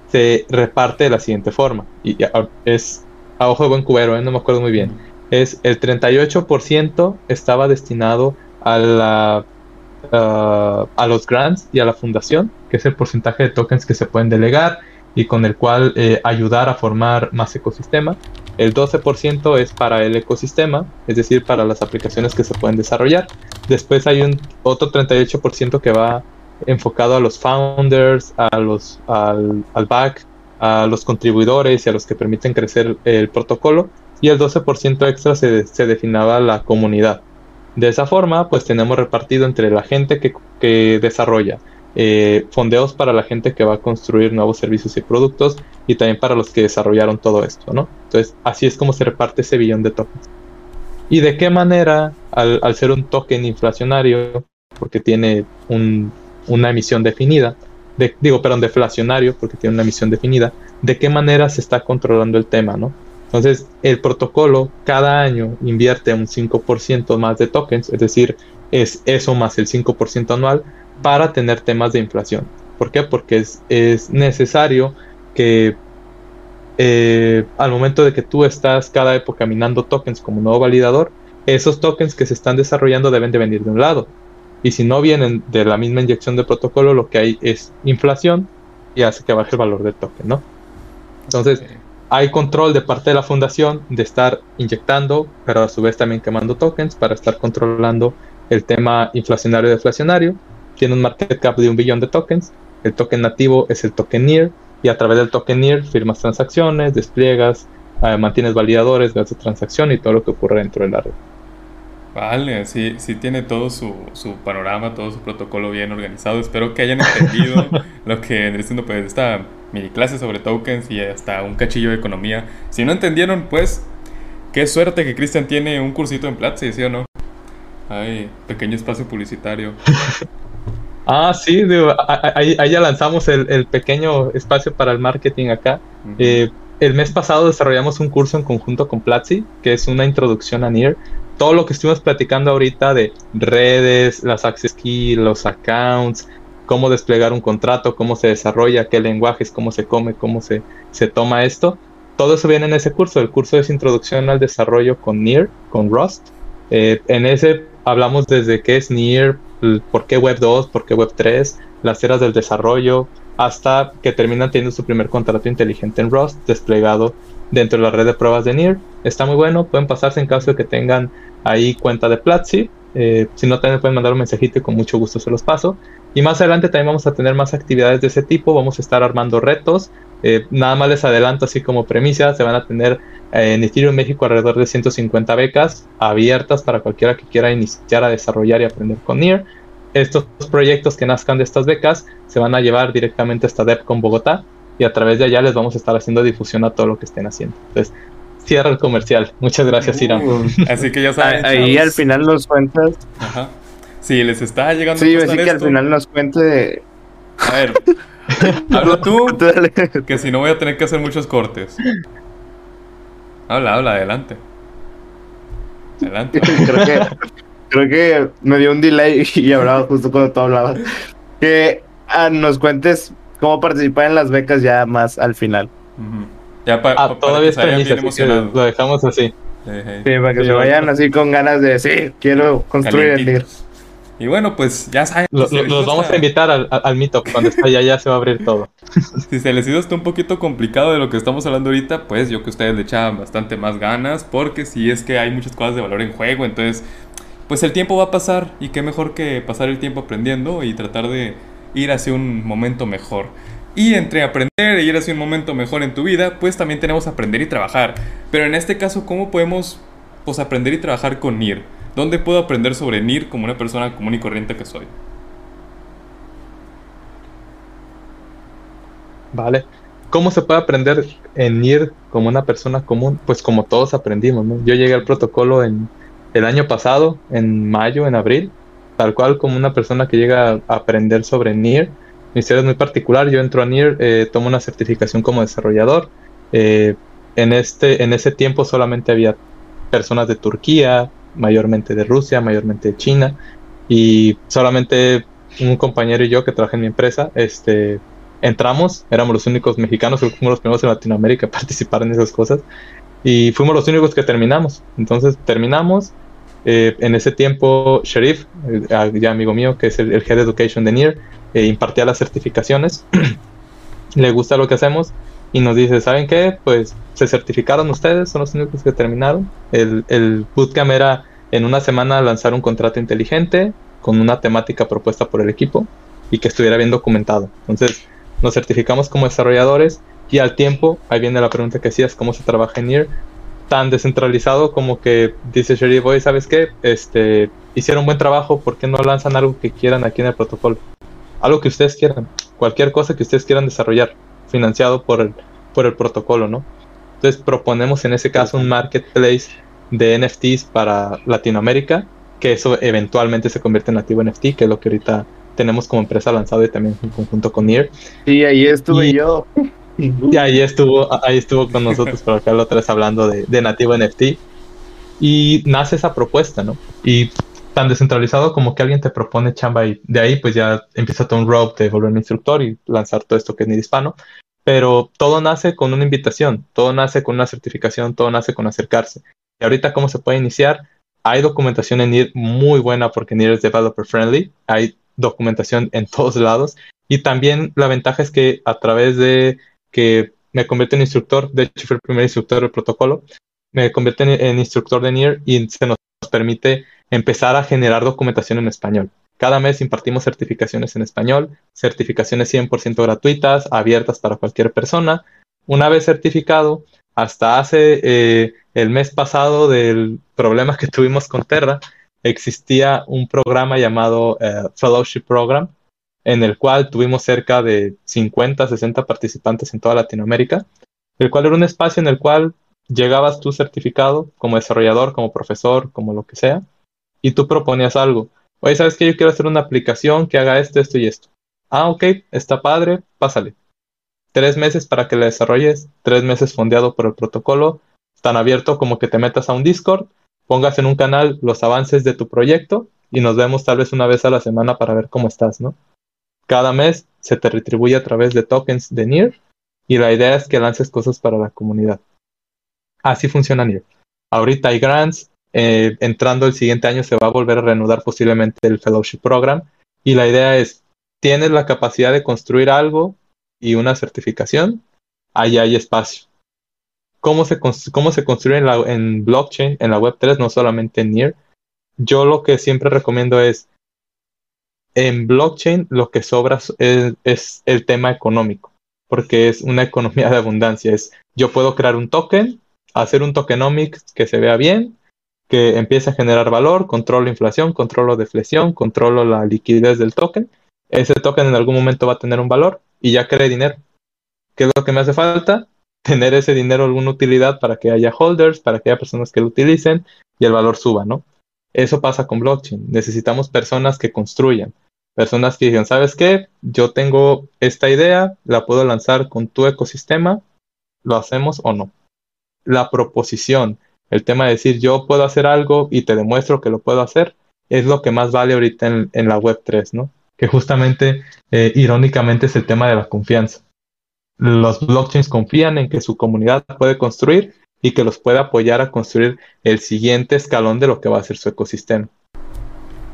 se reparte de la siguiente forma. Y ah, es a ojo de buen cubero, ¿eh? no me acuerdo muy bien. Es el 38% estaba destinado a la ah, a los grants y a la fundación, que es el porcentaje de tokens que se pueden delegar y con el cual eh, ayudar a formar más ecosistema. El 12% es para el ecosistema, es decir, para las aplicaciones que se pueden desarrollar. Después hay un otro 38% que va enfocado a los founders, a los, al, al back, a los contribuidores y a los que permiten crecer el protocolo. Y el 12% extra se, se destinaba a la comunidad. De esa forma, pues tenemos repartido entre la gente que, que desarrolla, eh, fondeos para la gente que va a construir nuevos servicios y productos y también para los que desarrollaron todo esto, ¿no? Entonces, así es como se reparte ese billón de tokens. ¿Y de qué manera, al, al ser un token inflacionario, porque tiene un, una emisión definida, de, digo, perdón, deflacionario, porque tiene una emisión definida, de qué manera se está controlando el tema, ¿no? Entonces, el protocolo cada año invierte un 5% más de tokens, es decir, es eso más el 5% anual para tener temas de inflación. ¿Por qué? Porque es, es necesario que eh, al momento de que tú estás cada época minando tokens como nuevo validador, esos tokens que se están desarrollando deben de venir de un lado. Y si no vienen de la misma inyección de protocolo, lo que hay es inflación y hace que baje el valor del token, ¿no? Entonces, hay control de parte de la fundación de estar inyectando, pero a su vez también quemando tokens para estar controlando el tema inflacionario y deflacionario. Tiene un market cap de un billón de tokens. El token nativo es el token NIR y a través del token NIR firmas transacciones, despliegas, eh, mantienes validadores, gas de transacción y todo lo que ocurre dentro de la red. Vale, sí, sí tiene todo su, su panorama, todo su protocolo bien organizado. Espero que hayan entendido lo que vendría siendo pues esta mini clase sobre tokens y hasta un cachillo de economía. Si no entendieron, pues qué suerte que Cristian tiene un cursito en Platzi, ¿sí o no? Ay, pequeño espacio publicitario. ah, sí, ahí, ya lanzamos el, pequeño espacio para el marketing acá. Eh, el mes pasado desarrollamos un curso en conjunto con Platzi, que es una introducción a NIR todo lo que estuvimos platicando ahorita de redes, las access keys, los accounts, cómo desplegar un contrato, cómo se desarrolla, qué lenguajes, cómo se come, cómo se, se toma esto. Todo eso viene en ese curso. El curso es Introducción al Desarrollo con NIR, con Rust. Eh, en ese hablamos desde qué es NIR, por qué Web 2, por qué Web 3, las eras del desarrollo, hasta que terminan teniendo su primer contrato inteligente en Rust desplegado dentro de la red de pruebas de NIR. Está muy bueno, pueden pasarse en caso de que tengan ahí cuenta de Platzi. Eh, si no, también pueden mandar un mensajito y con mucho gusto se los paso. Y más adelante también vamos a tener más actividades de ese tipo. Vamos a estar armando retos. Eh, nada más les adelanto así como premisa. Se van a tener eh, en Ethereum México alrededor de 150 becas abiertas para cualquiera que quiera iniciar a desarrollar y aprender con NIR. Estos proyectos que nazcan de estas becas se van a llevar directamente hasta DEPCON Bogotá y a través de allá les vamos a estar haciendo difusión a todo lo que estén haciendo. Entonces, cierra el comercial. Muchas gracias. Uh. Así que ya saben. Ahí al final nos cuentas. Ajá. Sí, les está llegando. Sí, así que al final nos cuente. A ver, habla tú, que si no voy a tener que hacer muchos cortes. Habla, habla, adelante. Adelante. creo, que, creo que me dio un delay y hablaba justo cuando tú hablabas. Que ah, nos cuentes cómo participar en las becas ya más al final. Ya ah, todavía es premisa, lo dejamos así. Sí, para que se vayan así con ganas de, sí, quiero construir el libro. Y bueno, pues ya saben. los vamos a invitar al, al mito, cuando está allá ya se va a abrir todo. si se les hizo esto un poquito complicado de lo que estamos hablando ahorita, pues yo que ustedes le echaban bastante más ganas, porque si es que hay muchas cosas de valor en juego, entonces, pues el tiempo va a pasar, y qué mejor que pasar el tiempo aprendiendo y tratar de ir hacia un momento mejor. Y entre aprender e ir hacia un momento mejor en tu vida, pues también tenemos aprender y trabajar. Pero en este caso, ¿cómo podemos pues, aprender y trabajar con NIR? ¿Dónde puedo aprender sobre NIR como una persona común y corriente que soy? Vale. ¿Cómo se puede aprender en NIR como una persona común? Pues como todos aprendimos, ¿no? Yo llegué al protocolo en el año pasado, en mayo, en abril, tal cual como una persona que llega a aprender sobre NIR mi historia es muy particular. Yo entro a NIR, eh, tomo una certificación como desarrollador. Eh, en, este, en ese tiempo solamente había personas de Turquía, mayormente de Rusia, mayormente de China, y solamente un compañero y yo que trabajé en mi empresa, este, entramos, éramos los únicos mexicanos, fuimos los primeros en Latinoamérica a participar en esas cosas, y fuimos los únicos que terminamos. Entonces terminamos, eh, en ese tiempo, Sherif, ya amigo mío, que es el, Head Education de NIR, eh, impartía las certificaciones, le gusta lo que hacemos y nos dice, ¿saben qué? Pues se certificaron ustedes, son los únicos que terminaron. El, el bootcamp era en una semana lanzar un contrato inteligente con una temática propuesta por el equipo y que estuviera bien documentado. Entonces nos certificamos como desarrolladores y al tiempo, ahí viene la pregunta que hacías, ¿cómo se trabaja en NIR? tan descentralizado como que dice Sherry Boy, ¿sabes qué? Este, hicieron buen trabajo, ¿por qué no lanzan algo que quieran aquí en el protocolo? Algo que ustedes quieran, cualquier cosa que ustedes quieran desarrollar, financiado por el, por el protocolo, ¿no? Entonces proponemos en ese caso un marketplace de NFTs para Latinoamérica, que eso eventualmente se convierte en nativo NFT, que es lo que ahorita tenemos como empresa lanzado y también en conjunto con NIR. Sí, ahí estuve yo. Y ahí estuvo, ahí estuvo con nosotros por acá la otra vez hablando de, nativo NFT. Y nace esa propuesta, ¿no? Y tan descentralizado como que alguien te propone chamba y de ahí pues ya empieza todo un road de volverme instructor y lanzar todo esto que es ni hispano. Pero todo nace con una invitación, todo nace con una certificación, todo nace con acercarse. Y ahorita, ¿cómo se puede iniciar? Hay documentación en NIR muy buena porque NIR es developer friendly. Hay documentación en todos lados. Y también la ventaja es que a través de que me convierte en instructor, de hecho fue el primer instructor del protocolo, me convierte en, instructor de NIR y se nos permite empezar a generar documentación en español, Cada mes impartimos certificaciones en español, certificaciones 100% gratuitas, abiertas para cualquier persona. Una vez certificado, hasta hace eh, el mes pasado del problema que tuvimos con Terra, existía un programa llamado eh, Fellowship Program, en el cual tuvimos cerca de 50, 60 participantes en toda Latinoamérica, el cual era un espacio en el cual llegabas tú certificado como desarrollador, como profesor, como lo que sea, y tú proponías algo. Oye, ¿sabes qué? Yo quiero hacer una aplicación que haga esto, esto y esto. Ah, ok, está padre, pásale. Tres meses para que la desarrolles, tres meses fondeado por el protocolo, tan abierto como que te metas a un Discord, pongas en un canal los avances de tu proyecto y nos vemos tal vez una vez a la semana para ver cómo estás, ¿no? Cada mes se te retribuye a través de tokens de NIR y la idea es que lances cosas para la comunidad. Así funciona NIR. Ahorita hay grants, eh, entrando el siguiente año se va a volver a reanudar posiblemente el Fellowship Program y la idea es, tienes la capacidad de construir algo y una certificación, ahí hay espacio. ¿Cómo se, cómo se construye en, blockchain, en la Web3, no solamente en NIR? Yo lo que siempre recomiendo es, en blockchain lo que sobra es, es el tema económico, porque es una economía de abundancia. Es, yo puedo crear un token, hacer un tokenomics que se vea bien, que empiece a generar valor, controlo inflación, controlo deflexión, controlo la liquidez del token. Ese token en algún momento va a tener un valor y ya cree dinero. ¿Qué es lo que me hace falta? Tener ese dinero alguna utilidad para que haya holders, para que haya personas que lo utilicen y el valor suba, ¿no? Eso pasa con blockchain. Necesitamos personas que construyan, personas que digan, ¿sabes qué? Yo tengo esta idea, la puedo lanzar con tu ecosistema, ¿lo hacemos o no? La proposición, el tema de decir yo puedo hacer algo y te demuestro que lo puedo hacer, es lo que más vale ahorita en, en la web 3, ¿no? Que justamente, eh, irónicamente, es el tema de la confianza. Los blockchains confían en que su comunidad puede construir y que los puede apoyar a construir el siguiente escalón de lo que va a ser su ecosistema.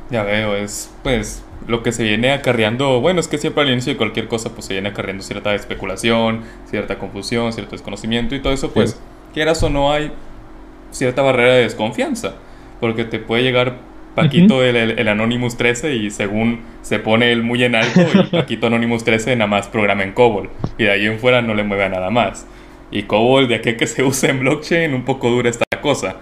Ya veo, es pues lo que se viene acarreando, bueno, es que siempre al inicio de cualquier cosa pues se viene acarreando cierta especulación, cierta confusión, cierto desconocimiento y todo eso pues, quieras o no hay cierta barrera de desconfianza, porque te puede llegar Paquito el, el, Anonymous 13 y según se pone él muy en alto y Paquito Anonymous 13 nada más programa en COBOL y de ahí en fuera no le mueve a nada más. Y COBOL de aquí que se usa en blockchain un poco dura esta cosa.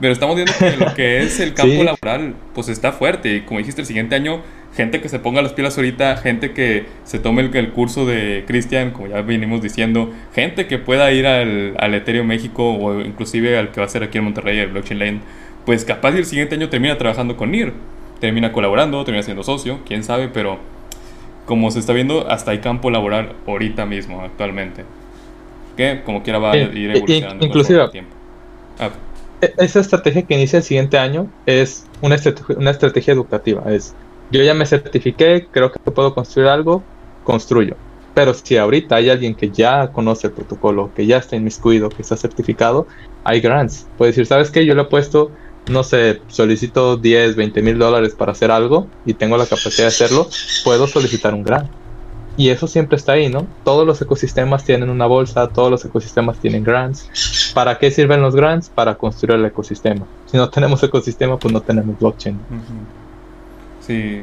Pero estamos viendo que lo que es el campo laboral pues está fuerte y como dijiste el siguiente año gente que se ponga las pilas ahorita, gente que se tome el, el curso de Cristian, como ya venimos diciendo, gente que pueda ir al, al Ethereum México o inclusive al que va a ser aquí en Monterrey, el Blockchain Lane, pues capaz el siguiente año termina trabajando con NIR, termina colaborando, termina siendo socio, quién sabe, pero como se está viendo, hasta hay campo laboral ahorita mismo, actualmente. Que como quiera va a ir evolucionando. Inclusive, tiempo. Ah. E, esa estrategia que inicia el siguiente año es una estrategia, educativa, es yo ya me certifiqué, creo que puedo construir algo, construyo. Pero si ahorita hay alguien que ya conoce el protocolo, que ya está inmiscuido, que está certificado, hay grants. Puede decir, ¿sabes qué? Yo le he puesto, no sé, solicito 10, 20 mil dólares para hacer algo y tengo la capacidad de hacerlo, puedo solicitar un grant. Y eso siempre está ahí, ¿no? Todos los ecosistemas tienen una bolsa, todos los ecosistemas tienen grants. ¿Para qué sirven los grants? Para construir el ecosistema. Si no tenemos ecosistema, pues no tenemos blockchain. Sí,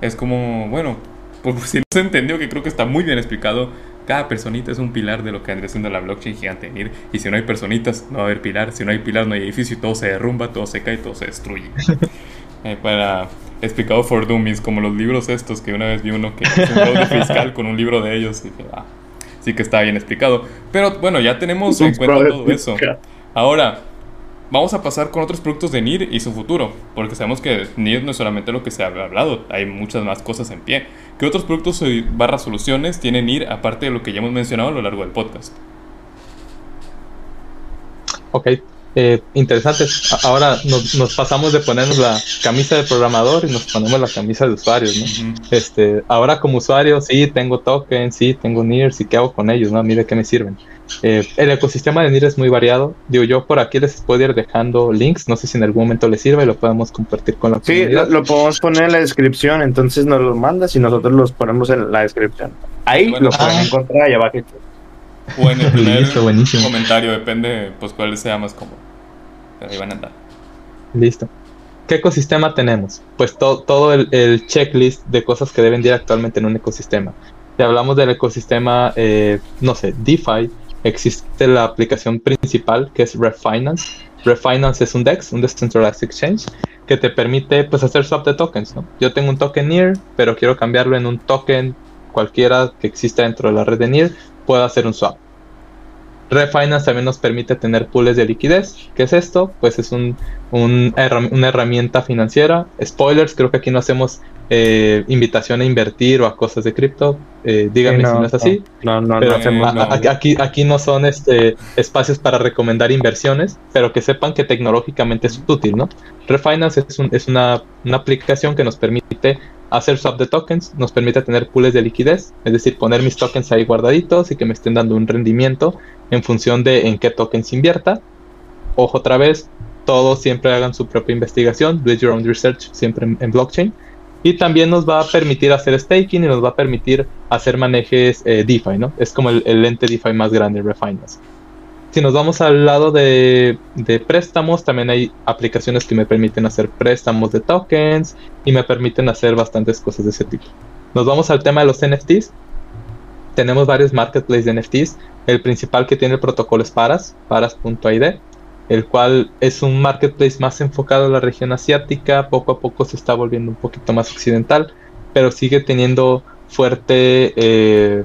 es como, bueno, pues si no se entendió, que creo que está muy bien explicado, cada personita es un pilar de lo que andrés siendo la blockchain gigante. Y si no hay personitas, no va a haber pilar. Si no hay pilar, no hay edificio y todo se derrumba, todo se cae, todo se destruye. eh, para explicado for dummies, como los libros estos que una vez vi uno que es un fraude fiscal con un libro de ellos. Y dije, ah, sí que está bien explicado. Pero bueno, ya tenemos en cuenta todo eso. Ahora, Vamos a pasar con otros productos de NIR y su futuro, porque sabemos que NIR no es solamente lo que se ha hablado, hay muchas más cosas en pie. ¿Qué otros productos barra soluciones tiene NIR aparte de lo que ya hemos mencionado a lo largo del podcast? Ok, eh, interesante. Ahora nos, pasamos de ponernos la camisa de programador y nos ponemos la camisa de usuarios, ¿no? este, ahora como usuario, sí, tengo tokens, sí, tengo NIR, sí, ¿qué hago con ellos? ¿no? De qué me sirven. Eh, el ecosistema de NIR es muy variado. Digo, yo por aquí les puedo ir dejando links. No sé si en algún momento les sirve y lo podemos compartir con la sí, comunidad. Sí, lo, podemos poner en la descripción. Entonces nos los mandas y nosotros los ponemos en la descripción. Ahí lo pueden encontrar allá abajo. O en el primer comentario, depende pues cuál sea más cómodo. Ahí van a andar. Listo. ¿qué ecosistema tenemos? Pues todo el, checklist de cosas que deben ir actualmente en un ecosistema. Si hablamos del ecosistema, eh, no sé, DeFi, existe la aplicación principal que es Refinance. Refinance es un DEX, un Decentralized Exchange, que te permite pues hacer swap de tokens. ¿no? Yo tengo un token NEAR, pero quiero cambiarlo en un token cualquiera que exista dentro de la red de NEAR, puedo hacer un swap. Refinance también nos permite tener pools de liquidez. ¿Qué es esto? Pues es un, una herramienta financiera. Spoilers, creo que aquí no hacemos eh, invitación a invertir o a cosas de cripto. Eh, díganme si no es así. No, no, no, hacemos, Aquí, aquí no son este, espacios para recomendar inversiones, pero que sepan que tecnológicamente es útil, ¿no? Refinance es, es una, una aplicación que nos permite hacer swap de tokens nos permite tener pools de liquidez, es decir, poner mis tokens ahí guardaditos y que me estén dando un rendimiento en función de en qué tokens invierta. Ojo otra vez, todos siempre hagan su propia investigación, do your own research siempre en, blockchain. Y también nos va a permitir hacer staking y nos va a permitir hacer manejes eh, DeFi, ¿no? Es como el, el ente DeFi más grande, Refinance. Si nos vamos al lado de, préstamos, también hay aplicaciones que me permiten hacer préstamos de tokens y me permiten hacer bastantes cosas de ese tipo. Nos vamos al tema de los NFTs. Tenemos varios marketplaces de NFTs. El principal que tiene el protocolo es Paras, paras.id, el cual es un marketplace más enfocado a la región asiática. Poco a poco se está volviendo un poquito más occidental, pero sigue teniendo fuerte eh,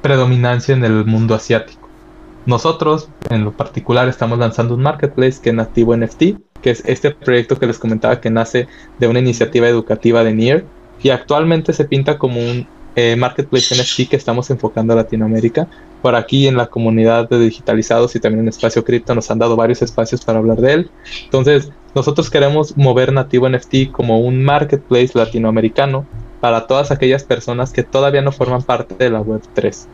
predominancia en el mundo asiático. Nosotros, en lo particular, estamos lanzando un marketplace que es Nativo NFT, que es este proyecto que les comentaba que nace de una iniciativa educativa de NIR y actualmente se pinta como un eh, marketplace NFT que estamos enfocando a Latinoamérica. Por aquí en la comunidad de digitalizados y también en Espacio Cripto nos han dado varios espacios para hablar de él. Entonces, nosotros queremos mover Nativo NFT como un marketplace latinoamericano para todas aquellas personas que todavía no forman parte de la Web 3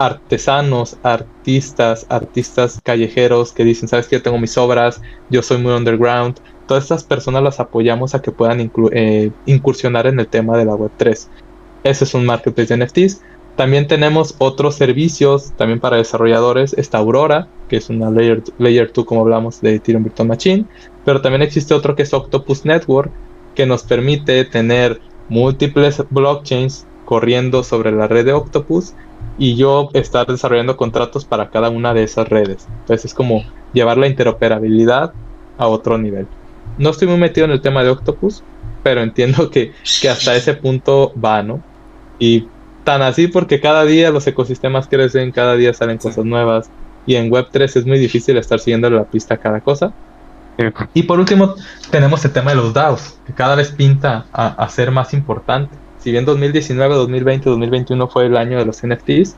artesanos, artistas, artistas callejeros que dicen, sabes que yo tengo mis obras, yo soy muy underground. Todas estas personas las apoyamos a que puedan eh, incursionar en el tema de la Web3. Ese es un marketplace de NFTs. También tenemos otros servicios, también para desarrolladores. Está Aurora, que es una layer, layer 2, como hablamos, de Ethereum Virtual Machine. Pero también existe otro que es Octopus Network, que nos permite tener múltiples blockchains corriendo sobre la red de Octopus y yo estar desarrollando contratos para cada una de esas redes. Entonces es como llevar la interoperabilidad a otro nivel. No estoy muy metido en el tema de Octopus, pero entiendo que, hasta ese punto va, ¿no? Y tan así porque cada día los ecosistemas crecen, cada día salen cosas nuevas y en Web3 es muy difícil estar siguiendo la pista a cada cosa. Y por último tenemos el tema de los DAOs, que cada vez pinta a, a ser más importante si bien 2019, 2020, 2021 fue el año de los NFTs,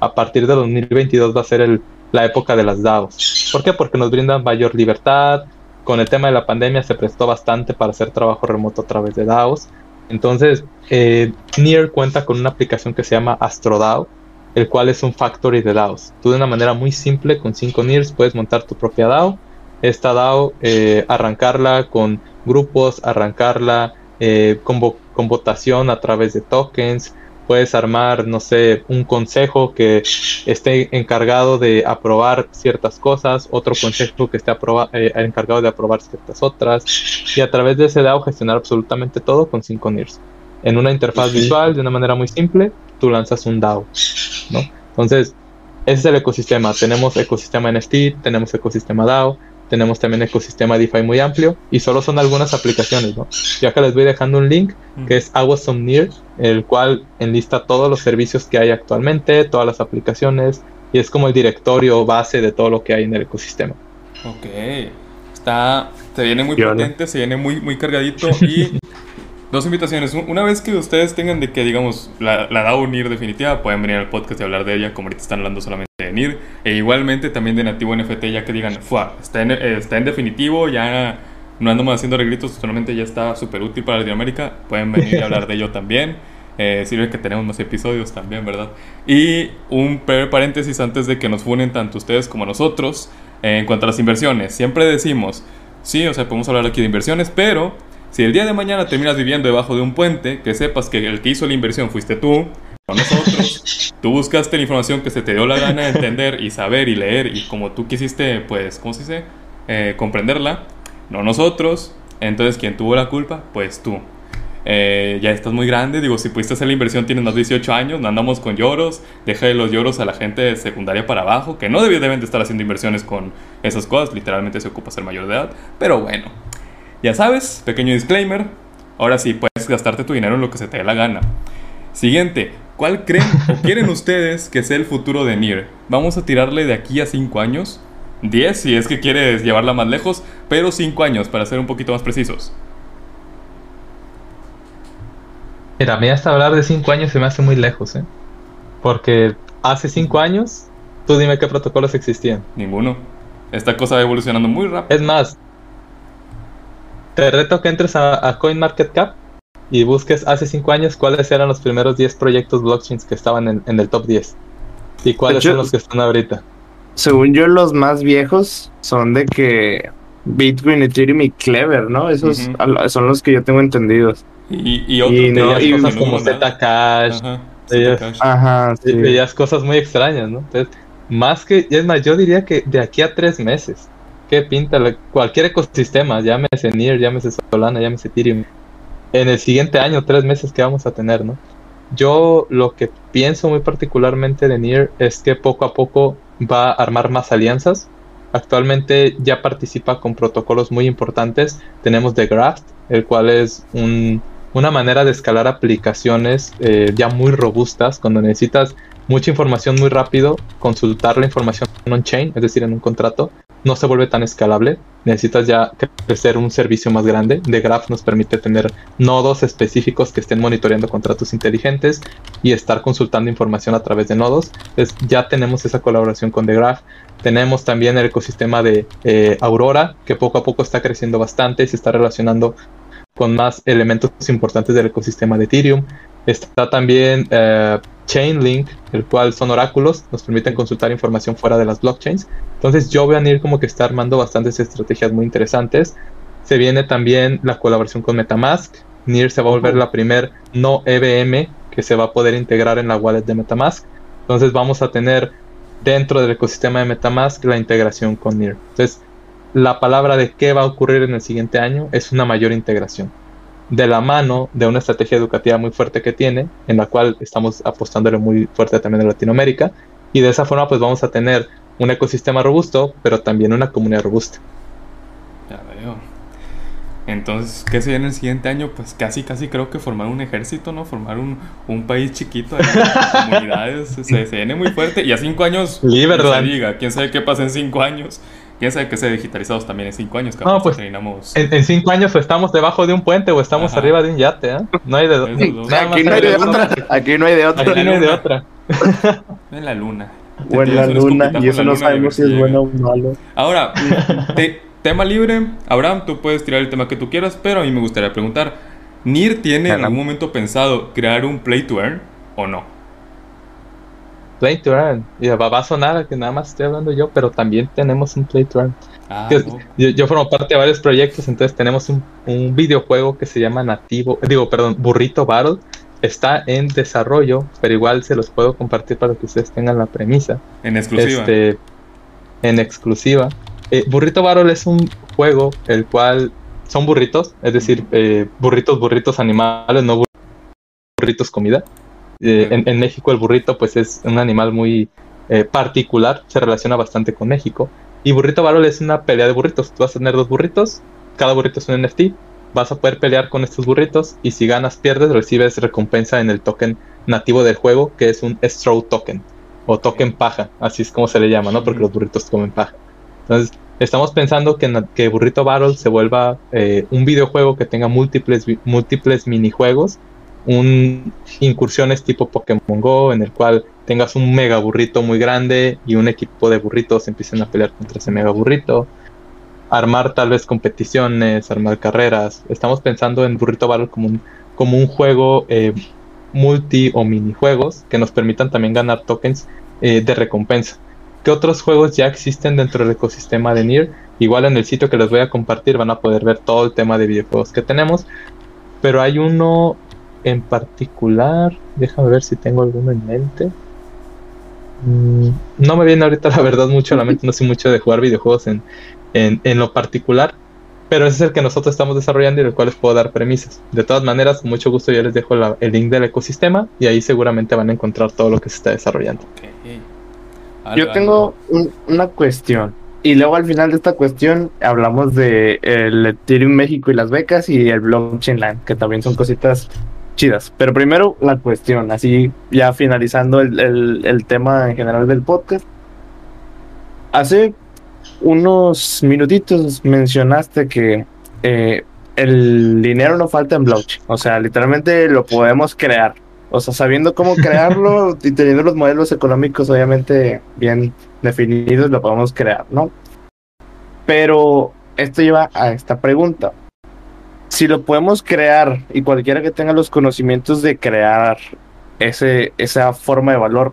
a partir de 2022 va a ser la época de las DAOs. ¿Por qué? Porque nos brindan mayor libertad. Con el tema de la pandemia se prestó bastante para hacer trabajo remoto a través de DAOs. Entonces, eh, Near cuenta con una aplicación que se llama AstroDAO, el cual es un factory de DAOs. Tú de una manera muy simple, con 5 Nears, puedes montar tu propia DAO. Esta DAO, eh, arrancarla con grupos, arrancarla eh, con, con, votación a través de tokens. Puedes armar, no sé, un consejo que esté encargado de aprobar ciertas cosas, otro consejo que esté eh, encargado de aprobar ciertas otras, y a través de ese DAO gestionar absolutamente todo con 5 NIRS. En una interfaz visual, de una manera muy simple, tú lanzas un DAO, ¿no? Entonces, ese es el ecosistema. Tenemos ecosistema NFT, tenemos ecosistema DAO, tenemos también ecosistema DeFi muy amplio y solo son algunas aplicaciones, ¿no? Ya que les voy dejando un link que es Awesome el cual enlista todos los servicios que hay actualmente, todas las aplicaciones y es como el directorio base de todo lo que hay en el ecosistema. Ok, está, se viene muy potente, se viene muy, muy cargadito y dos invitaciones. Una vez que ustedes tengan de que, digamos, la, la DAO NIR definitiva, pueden venir al podcast y hablar de ella, como ahorita están hablando solamente de NIR. E igualmente también de Nativo NFT, ya que digan, Fua, está en, eh, está en definitivo, ya no andamos haciendo arreglitos, solamente ya está súper útil para Latinoamérica. Pueden venir a hablar de ello también. Eh, sirve que tenemos más episodios también, ¿verdad? Y un paréntesis antes de que nos funen tanto ustedes como nosotros. Eh, en cuanto a las inversiones, siempre decimos, sí, o sea, podemos hablar aquí de inversiones, pero si el día de mañana terminas viviendo debajo de un puente, que sepas que el que hizo la inversión fuiste tú, no nosotros. tú buscaste la información que se te dio la gana de entender y saber y leer y como tú quisiste, pues, ¿cómo se dice? Eh, comprenderla. No nosotros. Entonces, ¿quién tuvo la culpa? Pues tú. Eh, ya estás muy grande, digo, si pudiste hacer la inversión tienes más de 18 años, no andamos con lloros, deja de los lloros a la gente de secundaria para abajo, que no deben de estar haciendo inversiones con esas cosas, literalmente se ocupa ser mayor de edad, pero bueno, ya sabes, pequeño disclaimer, ahora sí puedes gastarte tu dinero en lo que se te dé la gana. Siguiente, ¿cuál creen o quieren ustedes que sea el futuro de Nier? Vamos a tirarle de aquí a 5 años, 10 si es que quieres llevarla más lejos, pero 5 años para ser un poquito más precisos. Mira, a mí hasta hablar de 5 años se me hace muy lejos, ¿eh? Porque hace 5 años, tú dime qué protocolos existían. Ninguno. Esta cosa va evolucionando muy rápido. Es más, te reto que entres a, a CoinMarketCap y busques hace 5 años cuáles eran los primeros 10 proyectos blockchains que estaban en, en el top 10. Y cuáles son los que están ahorita. Según yo, los más viejos son de que Bitcoin, Ethereum y Clever, ¿no? Esos son los que yo tengo entendidos. Y, y otros Y no, veías y cosas como. Zcash, Ajá, Sí, cosas muy extrañas, ¿no? Entonces, más que, es más, yo diría que de aquí a tres meses, ¿qué pinta? La- cualquier ecosistema, llámese Nier, llámese Solana, llámese Ethereum, en el siguiente año, tres meses que vamos a tener, ¿no? Yo lo que pienso muy particularmente de Nier es que poco a poco va a armar más alianzas. Actualmente ya participa con protocolos muy importantes. Tenemos The Graph, el cual es un, una manera de escalar aplicaciones eh, ya muy robustas. Cuando necesitas mucha información muy rápido, consultar la información on-chain, es decir, en un contrato, no se vuelve tan escalable. Necesitas ya crecer un servicio más grande. The Graph nos permite tener nodos específicos que estén monitoreando contratos inteligentes y estar consultando información a través de nodos. Entonces, ya tenemos esa colaboración con The Graph. Tenemos también el ecosistema de eh, Aurora, que poco a poco está creciendo bastante y se está relacionando con más elementos importantes del ecosistema de Ethereum. Está también eh, Chainlink, el cual son oráculos, nos permiten consultar información fuera de las blockchains. Entonces yo veo a Nier como que está armando bastantes estrategias muy interesantes. Se viene también la colaboración con Metamask. Nier se va a volver la primer no EVM que se va a poder integrar en la wallet de Metamask. Entonces vamos a tener dentro del ecosistema de Metamask la integración con Nier. Entonces la palabra de qué va a ocurrir en el siguiente año es una mayor integración de la mano de una estrategia educativa muy fuerte que tiene, en la cual estamos apostándole muy fuerte también en Latinoamérica, y de esa forma pues vamos a tener un ecosistema robusto, pero también una comunidad robusta. Ya veo. Entonces, ¿qué se viene el siguiente año? Pues casi, casi creo que formar un ejército, ¿no? Formar un, un país chiquito, ahí, comunidades, se, se viene muy fuerte. Y a cinco años, Liberland. no se diga, quién sabe qué pasa en cinco años. Quién sabe que se digitalizados también en cinco años, capaz No, pues, terminamos. En, en cinco años o estamos debajo de un puente o estamos Ajá. arriba de un yate, ¿eh? No hay de, Aquí no hay de otra. Aquí no hay de Aquí otra. no hay de otra. En la luna. O en la luna. Y eso no sabemos si es llega. bueno o malo. Ahora, te- tema libre. Abraham, tú puedes tirar el tema que tú quieras, pero a mí me gustaría preguntar: ¿Nir tiene en algún momento pensado crear un play to earn o no? Play to earn. Y va, a sonar que nada más estoy hablando yo, pero también tenemos un play to earn. Ah, no. yo, yo formo parte de varios proyectos, entonces tenemos un, un videojuego que se llama Nativo, digo, perdón, Burrito Battle. Está en desarrollo, pero igual se los puedo compartir para que ustedes tengan la premisa. En exclusiva. Este, en exclusiva. Eh, Burrito Battle es un juego el cual son burritos, es decir, eh, burritos, burritos animales, no bur- burritos comida. Eh, en, en México el burrito pues es un animal muy eh, particular, se relaciona bastante con México. Y Burrito Battle es una pelea de burritos. Tú vas a tener dos burritos, cada burrito es un NFT. Vas a poder pelear con estos burritos y si ganas, pierdes, recibes recompensa en el token nativo del juego, que es un Straw Token o token paja, así es como se le llama, ¿no? Porque los burritos comen paja. Entonces, estamos pensando que, que Burrito Battle se vuelva eh, un videojuego que tenga múltiples, múltiples minijuegos, un incursiones tipo Pokémon Go, en el cual tengas un mega burrito muy grande y un equipo de burritos empiecen a pelear contra ese mega burrito. Armar tal vez competiciones, armar carreras. Estamos pensando en Burrito Battle como un, como un juego eh, multi o minijuegos que nos permitan también ganar tokens eh, de recompensa. ¿Qué otros juegos ya existen dentro del ecosistema de Nier? Igual en el sitio que les voy a compartir van a poder ver todo el tema de videojuegos que tenemos. Pero hay uno en particular, déjame ver si tengo alguno en mente. Mm, no me viene ahorita la verdad mucho a la mente, no sé mucho de jugar videojuegos en, en, en lo particular. pero ese es el que nosotros estamos desarrollando y el cual les puedo dar premisas. De todas maneras, con mucho gusto yo les dejo la- el link del ecosistema y ahí seguramente van a encontrar todo lo que se está desarrollando. Yo tengo un- una cuestión. Y luego al final de esta cuestión hablamos de el Ethereum México y las becas y el Blockchain Land, que también son cositas chidas. Pero primero la cuestión, así ya finalizando el, el- el tema en general del podcast. Hace unos minutitos mencionaste que eh, el dinero no falta en blockchain. O sea, literalmente lo podemos crear. O sea, sabiendo cómo crearlo y teniendo los modelos económicos obviamente bien definidos, lo podemos crear, ¿no? Pero esto lleva a esta pregunta. Si lo podemos crear y cualquiera que tenga los conocimientos de crear ese, esa forma de valor,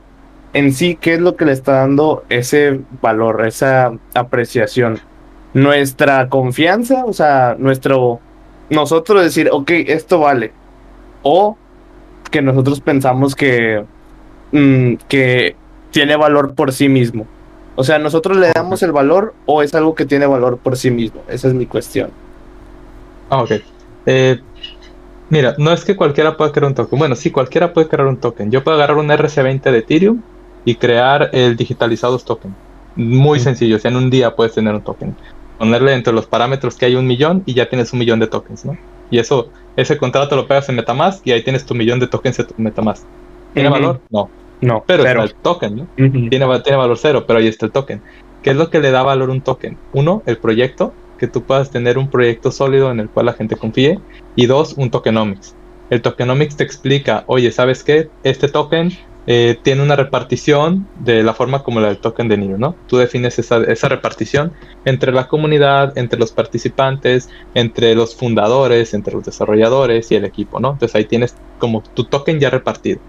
en sí, ¿qué es lo que le está dando ese valor, esa apreciación? Nuestra confianza, o sea, nuestro, nosotros decir, ok, esto vale. O que nosotros pensamos que, mm, que tiene valor por sí mismo. O sea, ¿nosotros le damos el valor o es algo que tiene valor por sí mismo? Esa es mi cuestión. Ah, ok. Eh, mira, no es que cualquiera pueda crear un token. Bueno, sí, cualquiera puede crear un token. Yo puedo agarrar un RC20 de Ethereum y crear el digitalizados token. Muy Mm. sencillo, o sea, en un día puedes tener un token. Ponerle entre los parámetros que hay un millón y ya tienes un millón de tokens, ¿no? Y eso, ese contrato lo pegas en Metamask y ahí tienes tu millón de tokens en tu Metamask. ¿Tiene Ujú. valor? No. No, Pero, pero, está el token, ¿no? Tiene, tiene valor cero, pero ahí está el token. ¿Qué es lo que le da valor a un token? Uno, el proyecto, que tú puedas tener un proyecto sólido en el cual la gente confíe. Y dos, un tokenomics. El tokenomics te explica, oye, ¿sabes qué? Este token eh, tiene una repartición de la forma como la del token de Niro, ¿no? Tú defines esa, esa repartición entre la comunidad, entre los participantes, entre los fundadores, entre los desarrolladores y el equipo, ¿no? Entonces ahí tienes como tu token ya repartido.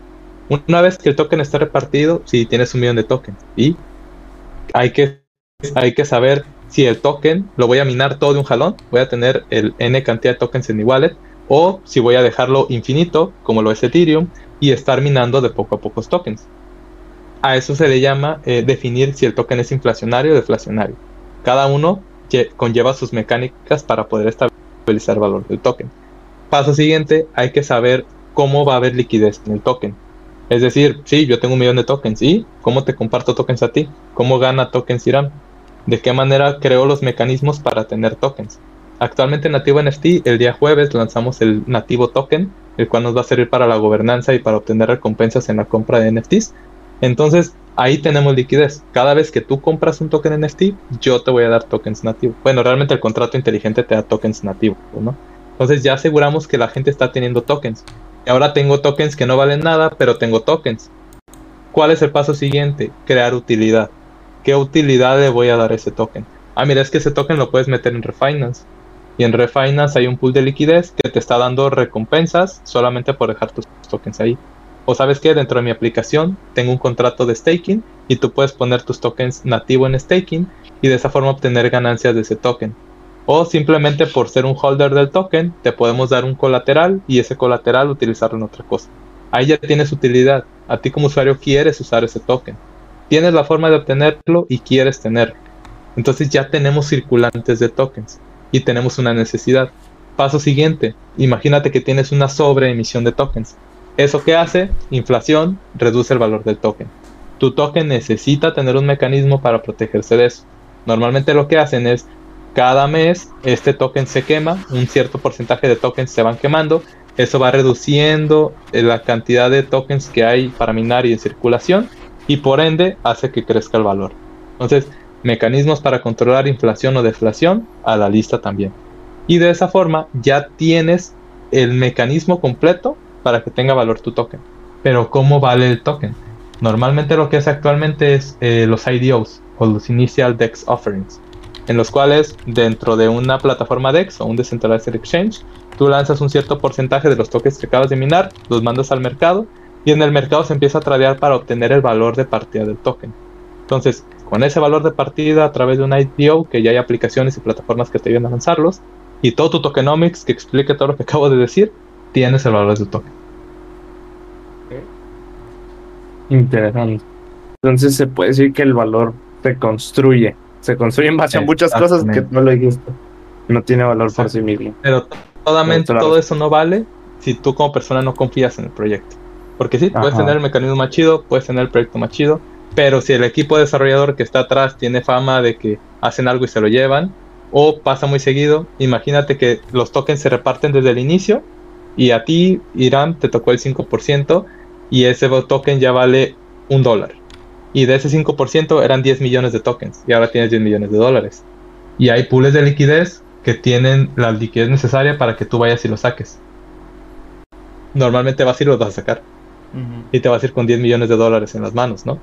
Una vez que el token está repartido, si tienes un millón de tokens y hay que, hay que saber si el token lo voy a minar todo de un jalón, voy a tener el n cantidad de tokens en mi wallet, o si voy a dejarlo infinito, como lo es Ethereum, y estar minando de poco a pocos tokens. A eso se le llama eh, definir si el token es inflacionario o deflacionario. Cada uno lle- conlleva sus mecánicas para poder estabilizar el valor del token. Paso siguiente, hay que saber cómo va a haber liquidez en el token. Es decir, sí, yo tengo un millón de tokens. ¿Y cómo te comparto tokens a ti? ¿Cómo gana tokens Irán? ¿De qué manera creo los mecanismos para tener tokens? Actualmente en Nativo NFT, el día jueves lanzamos el Nativo Token, el cual nos va a servir para la gobernanza y para obtener recompensas en la compra de NFTs. Entonces, ahí tenemos liquidez. Cada vez que tú compras un token NFT, yo te voy a dar tokens nativo. Bueno, realmente el contrato inteligente te da tokens nativo, ¿no? Entonces ya aseguramos que la gente está teniendo tokens. Y ahora tengo tokens que no valen nada, pero tengo tokens. ¿Cuál es el paso siguiente? Crear utilidad. ¿Qué utilidad le voy a dar ese token? Ah, mira, es que ese token lo puedes meter en Refinance. Y en Refinance hay un pool de liquidez que te está dando recompensas solamente por dejar tus tokens ahí. O sabes que dentro de mi aplicación tengo un contrato de staking y tú puedes poner tus tokens nativo en staking y de esa forma obtener ganancias de ese token. O simplemente por ser un holder del token, te podemos dar un colateral y ese colateral utilizarlo en otra cosa. Ahí ya tienes utilidad. A ti como usuario quieres usar ese token. Tienes la forma de obtenerlo y quieres tenerlo. Entonces ya tenemos circulantes de tokens y tenemos una necesidad. Paso siguiente, imagínate que tienes una sobreemisión de tokens. ¿Eso qué hace? Inflación reduce el valor del token. Tu token necesita tener un mecanismo para protegerse de eso. Normalmente lo que hacen es cada mes este token se quema, un cierto porcentaje de tokens se van quemando, eso va reduciendo la cantidad de tokens que hay para minar y en circulación y por ende hace que crezca el valor. Entonces, mecanismos para controlar inflación o deflación a la lista también. Y de esa forma ya tienes el mecanismo completo para que tenga valor tu token. Pero ¿cómo vale el token? Normalmente lo que hace actualmente es eh, los IDOs o los Initial Dex Offerings, en los cuales dentro de una plataforma DEX o un Decentralized Exchange, tú lanzas un cierto porcentaje de los tokens que acabas de minar, los mandas al mercado y en el mercado se empieza a tradear para obtener el valor de partida del token. Entonces, con ese valor de partida a través de un IDO, que ya hay aplicaciones y plataformas que te ayudan a lanzarlos, y todo tu tokenomics que explique todo lo que acabo de decir, tienes el valor de tu token. Interesante. Entonces se puede decir que el valor se construye. Se construye en base a muchas cosas que no lo dijiste. No tiene valor por sí mismo. Pero totalmente todo eso no vale si tú como persona no confías en el proyecto. Porque sí, puedes tener el mecanismo más chido, puedes tener el proyecto más chido, pero si el equipo desarrollador que está atrás tiene fama de que hacen algo y se lo llevan, o pasa muy seguido, imagínate que los tokens se reparten desde el inicio y a ti, Irán, te tocó el 5% y ese token ya vale un dólar. Y de ese 5% eran 10 millones de tokens y ahora tienes 10 millones de dólares. Y hay pools de liquidez que tienen la liquidez necesaria para que tú vayas y lo saques. Normalmente vas y los vas a sacar. Y te vas a ir con 10 millones de dólares en las manos, ¿no?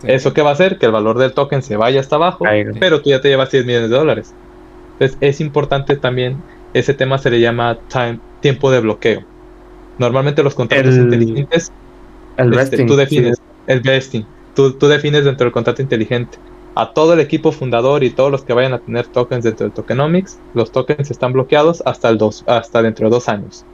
Sí. ¿Eso qué va a hacer? Que el valor del token se vaya hasta abajo, pero tú ya te llevas 10 millones de dólares. Entonces es importante también, ese tema se le llama time, tiempo de bloqueo. Normalmente los contratos El- inteligentes, El este, vesting. tú defines el vesting, tú, tú defines dentro del contrato inteligente a todo el equipo fundador y todos los que vayan a tener tokens dentro del tokenomics, los tokens están bloqueados hasta, el dos, hasta dentro de dos años.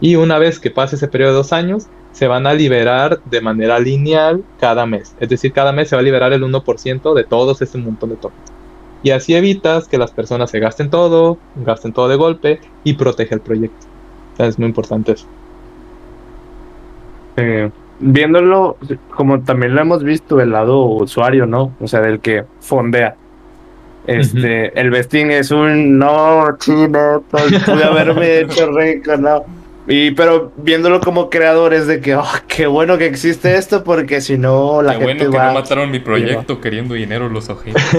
Y una vez que pase ese periodo de dos años, se van a liberar de manera lineal cada mes. Es decir, cada mes se va a liberar el 1% de todos ese montón de tokens. Y así evitas que las personas se gasten todo, gasten todo de golpe y protege el proyecto. O sea, es muy importante eso. Eh, viéndolo, como también lo hemos visto del lado usuario, ¿no? O sea, del que fondea. Este, el vesting es un no, chino, pues, pude haberme hecho rico, no. Y pero viéndolo como creador es de que, oh, qué bueno que existe esto, porque si no la Qué gente bueno que va. no mataron mi proyecto queriendo dinero los ojitos.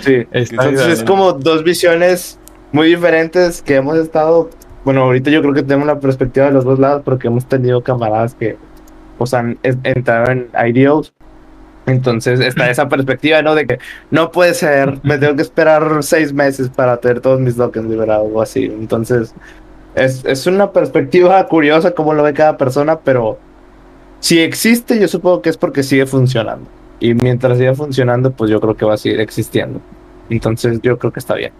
Sí. Entonces es como dos visiones muy diferentes que hemos estado. Bueno, ahorita yo creo que tenemos la perspectiva de los dos lados porque hemos tenido camaradas que pues, han entrado en IDOs. Entonces está esa perspectiva, ¿no? De que no puede ser, me tengo que esperar seis meses para tener todos mis tokens liberados o así. Entonces es, es una perspectiva curiosa como lo ve cada persona, pero si existe, yo supongo que es porque sigue funcionando. Y mientras siga funcionando, pues yo creo que va a seguir existiendo. Entonces yo creo que está bien.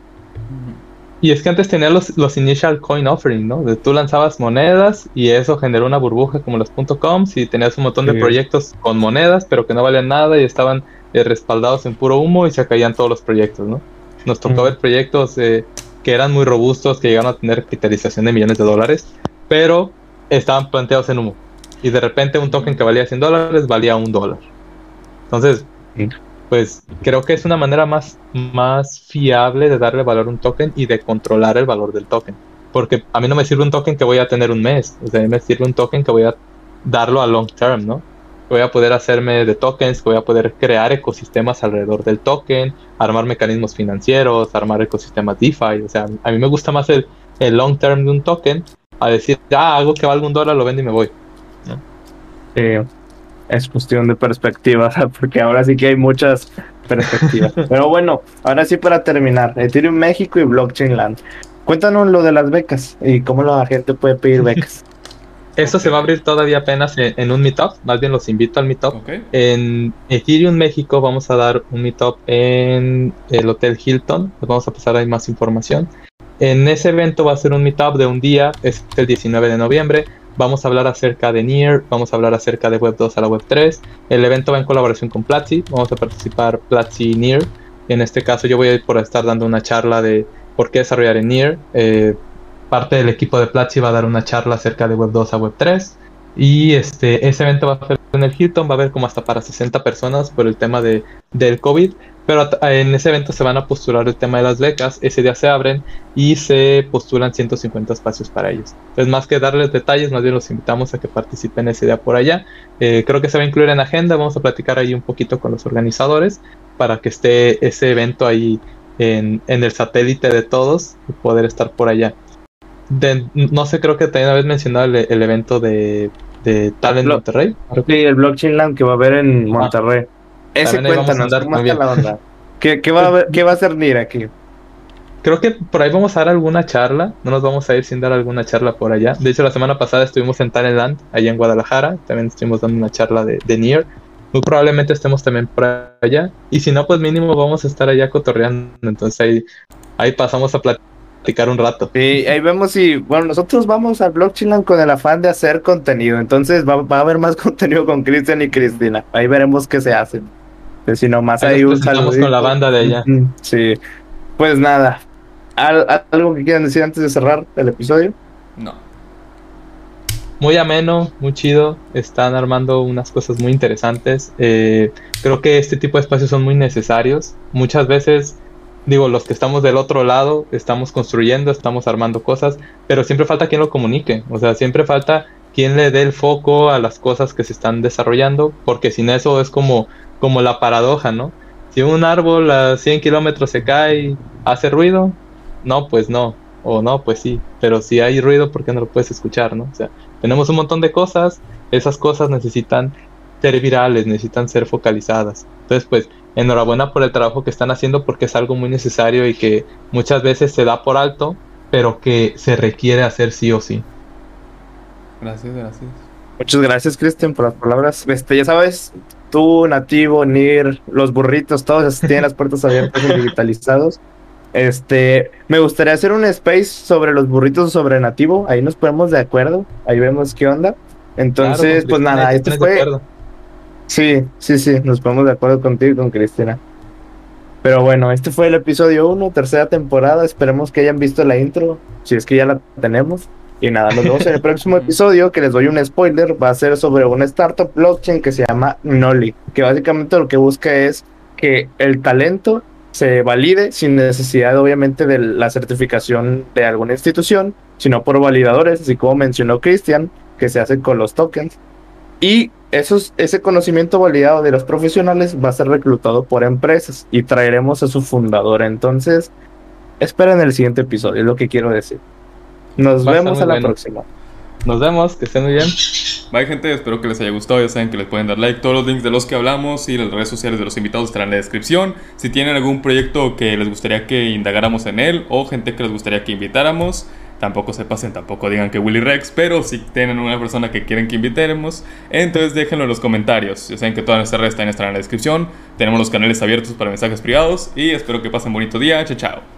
Y es que antes tenía los, los initial coin offering, ¿no? De tú lanzabas monedas y eso generó una burbuja como los .coms y tenías un montón de proyectos con monedas, pero que no valían nada y estaban eh, respaldados en puro humo y se caían todos los proyectos, ¿no? Nos tocó ver proyectos eh, que eran muy robustos, que llegaron a tener capitalización de millones de dólares, pero estaban planteados en humo. Y de repente un token que valía 100 dólares valía un dólar. Entonces, pues creo que es una manera más, más fiable de darle valor a un token y de controlar el valor del token. Porque a mí no me sirve un token que voy a tener un mes, o sea, a mí me sirve un token que voy a darlo a long term, ¿no? Voy a poder hacerme de tokens, que voy a poder crear ecosistemas alrededor del token, armar mecanismos financieros, armar ecosistemas DeFi. O sea, a mí me gusta más el, el long term de un token a decir, ah, algo que valga un dólar, lo vendo y me voy. Es cuestión de perspectiva, porque ahora sí que hay muchas perspectivas. Pero bueno, ahora sí para terminar, Ethereum México y Blockchain Land. Cuéntanos lo de las becas y cómo la gente puede pedir becas. Esto se va a abrir todavía apenas en, en un meetup, más bien los invito al meetup. Ok. En Ethereum México vamos a dar un meetup en el Hotel Hilton. Les vamos a pasar ahí más información. En ese evento va a ser un meetup de un día, es el 19 de noviembre. Vamos a hablar acerca de NIR, vamos a hablar acerca de Web 2 a la Web 3. El evento va en colaboración con Platzi, vamos a participar Platzi y NIR. En este caso yo voy a ir por estar dando una charla de por qué desarrollar en NIR. Eh, parte del equipo de Platzi va a dar una charla acerca de Web 2 a Web 3. Y este, ese evento va a ser en el Hilton, va a haber como hasta para 60 personas por el tema de, del COVID. Pero en ese evento se van a postular el tema de las becas. Ese día se abren y se postulan 150 espacios para ellos. Entonces, más que darles detalles, más bien los invitamos a que participen ese día por allá. Eh, creo que se va a incluir en agenda. Vamos a platicar ahí un poquito con los organizadores para que esté ese evento ahí en, en el satélite de todos y poder estar por allá. De- no sé, creo que también habéis mencionado el, el evento de, de Talent Lo- Monterrey. Sí, el Blockchain Land que va a haber en Monterrey. Ese También ahí vamos a cuéntanos, andar ¿cómo está también. la onda? ¿Qué, qué va a haber- qué va a hacer NIR aquí? Creo que por ahí vamos a dar alguna charla. No nos vamos a ir sin dar alguna charla por allá. De hecho, la semana pasada estuvimos en Talentland, allá en Guadalajara. También estuvimos dando una charla de, de Nier. Muy probablemente estemos también por allá. Y si no, pues mínimo vamos a estar allá cotorreando. Entonces ahí, ahí pasamos a platicar un rato. Sí, ahí vemos si, bueno, nosotros vamos al Blockchain con el afán de hacer contenido, entonces va, va a haber más contenido con Cristian y Cristina, ahí veremos qué se hace. Pues, si nomás Ahí un saludito. con la banda de allá. Sí, pues nada, ¿Algo que quieran decir antes de cerrar el episodio? No. Muy ameno, muy chido. Están armando unas cosas muy interesantes. Eh, creo que este tipo de espacios son muy necesarios. Muchas veces, digo, los que estamos del otro lado, estamos construyendo, estamos armando cosas, pero siempre falta quien lo comunique. O sea, siempre falta quien le dé el foco a las cosas que se están desarrollando, porque sin eso es como, como la paradoja, ¿no? Si un árbol a 100 kilómetros se cae, ¿hace ruido? No, pues no. O no, pues sí. Pero si hay ruido, ¿por qué no lo puedes escuchar, no? O sea, tenemos un montón de cosas, esas cosas necesitan ser virales, necesitan ser focalizadas. Entonces, pues, enhorabuena por el trabajo que están haciendo porque es algo muy necesario y que muchas veces se da por alto, pero que se requiere hacer sí o sí. Gracias, gracias. Muchas gracias, Cristian, por las palabras. Este, ya sabes, tú, Nativo, Nir, los burritos, todos tienen las puertas abiertas en digitalizados. Este, me gustaría hacer un space sobre los burritos sobre nativo. Ahí nos ponemos de acuerdo. Ahí vemos qué onda. Entonces, pues nada, esto fue. Sí, sí, sí, nos ponemos de acuerdo contigo y con Cristina. Pero bueno, este fue el episodio 1, tercera temporada. Esperemos que hayan visto la intro, si es que ya la tenemos. Y nada, nos vemos en el próximo episodio, que les doy un spoiler, va a ser sobre una startup blockchain que se llama Noli, que básicamente lo que busca es que el talento se valide sin necesidad obviamente de la certificación de alguna institución, sino por validadores, así como mencionó Cristian, que se hace con los tokens. Y esos, ese conocimiento validado de los profesionales va a ser reclutado por empresas y traeremos a su fundador. Entonces, esperen el siguiente episodio, es lo que quiero decir. Nos vemos a la próxima. Nos vemos, que estén muy bien. Bye gente, espero que les haya gustado, ya saben que les pueden dar like, todos los links de los que hablamos y las redes sociales de los invitados estarán en la descripción. Si tienen algún proyecto que les gustaría que indagáramos en él o gente que les gustaría que invitáramos, tampoco se pasen, tampoco digan que Willy Rex, pero si tienen una persona que quieren que invitemos, entonces déjenlo en los comentarios. Ya saben que todas nuestras redes están en la descripción, tenemos los canales abiertos para mensajes privados y espero que pasen bonito día, chao chao.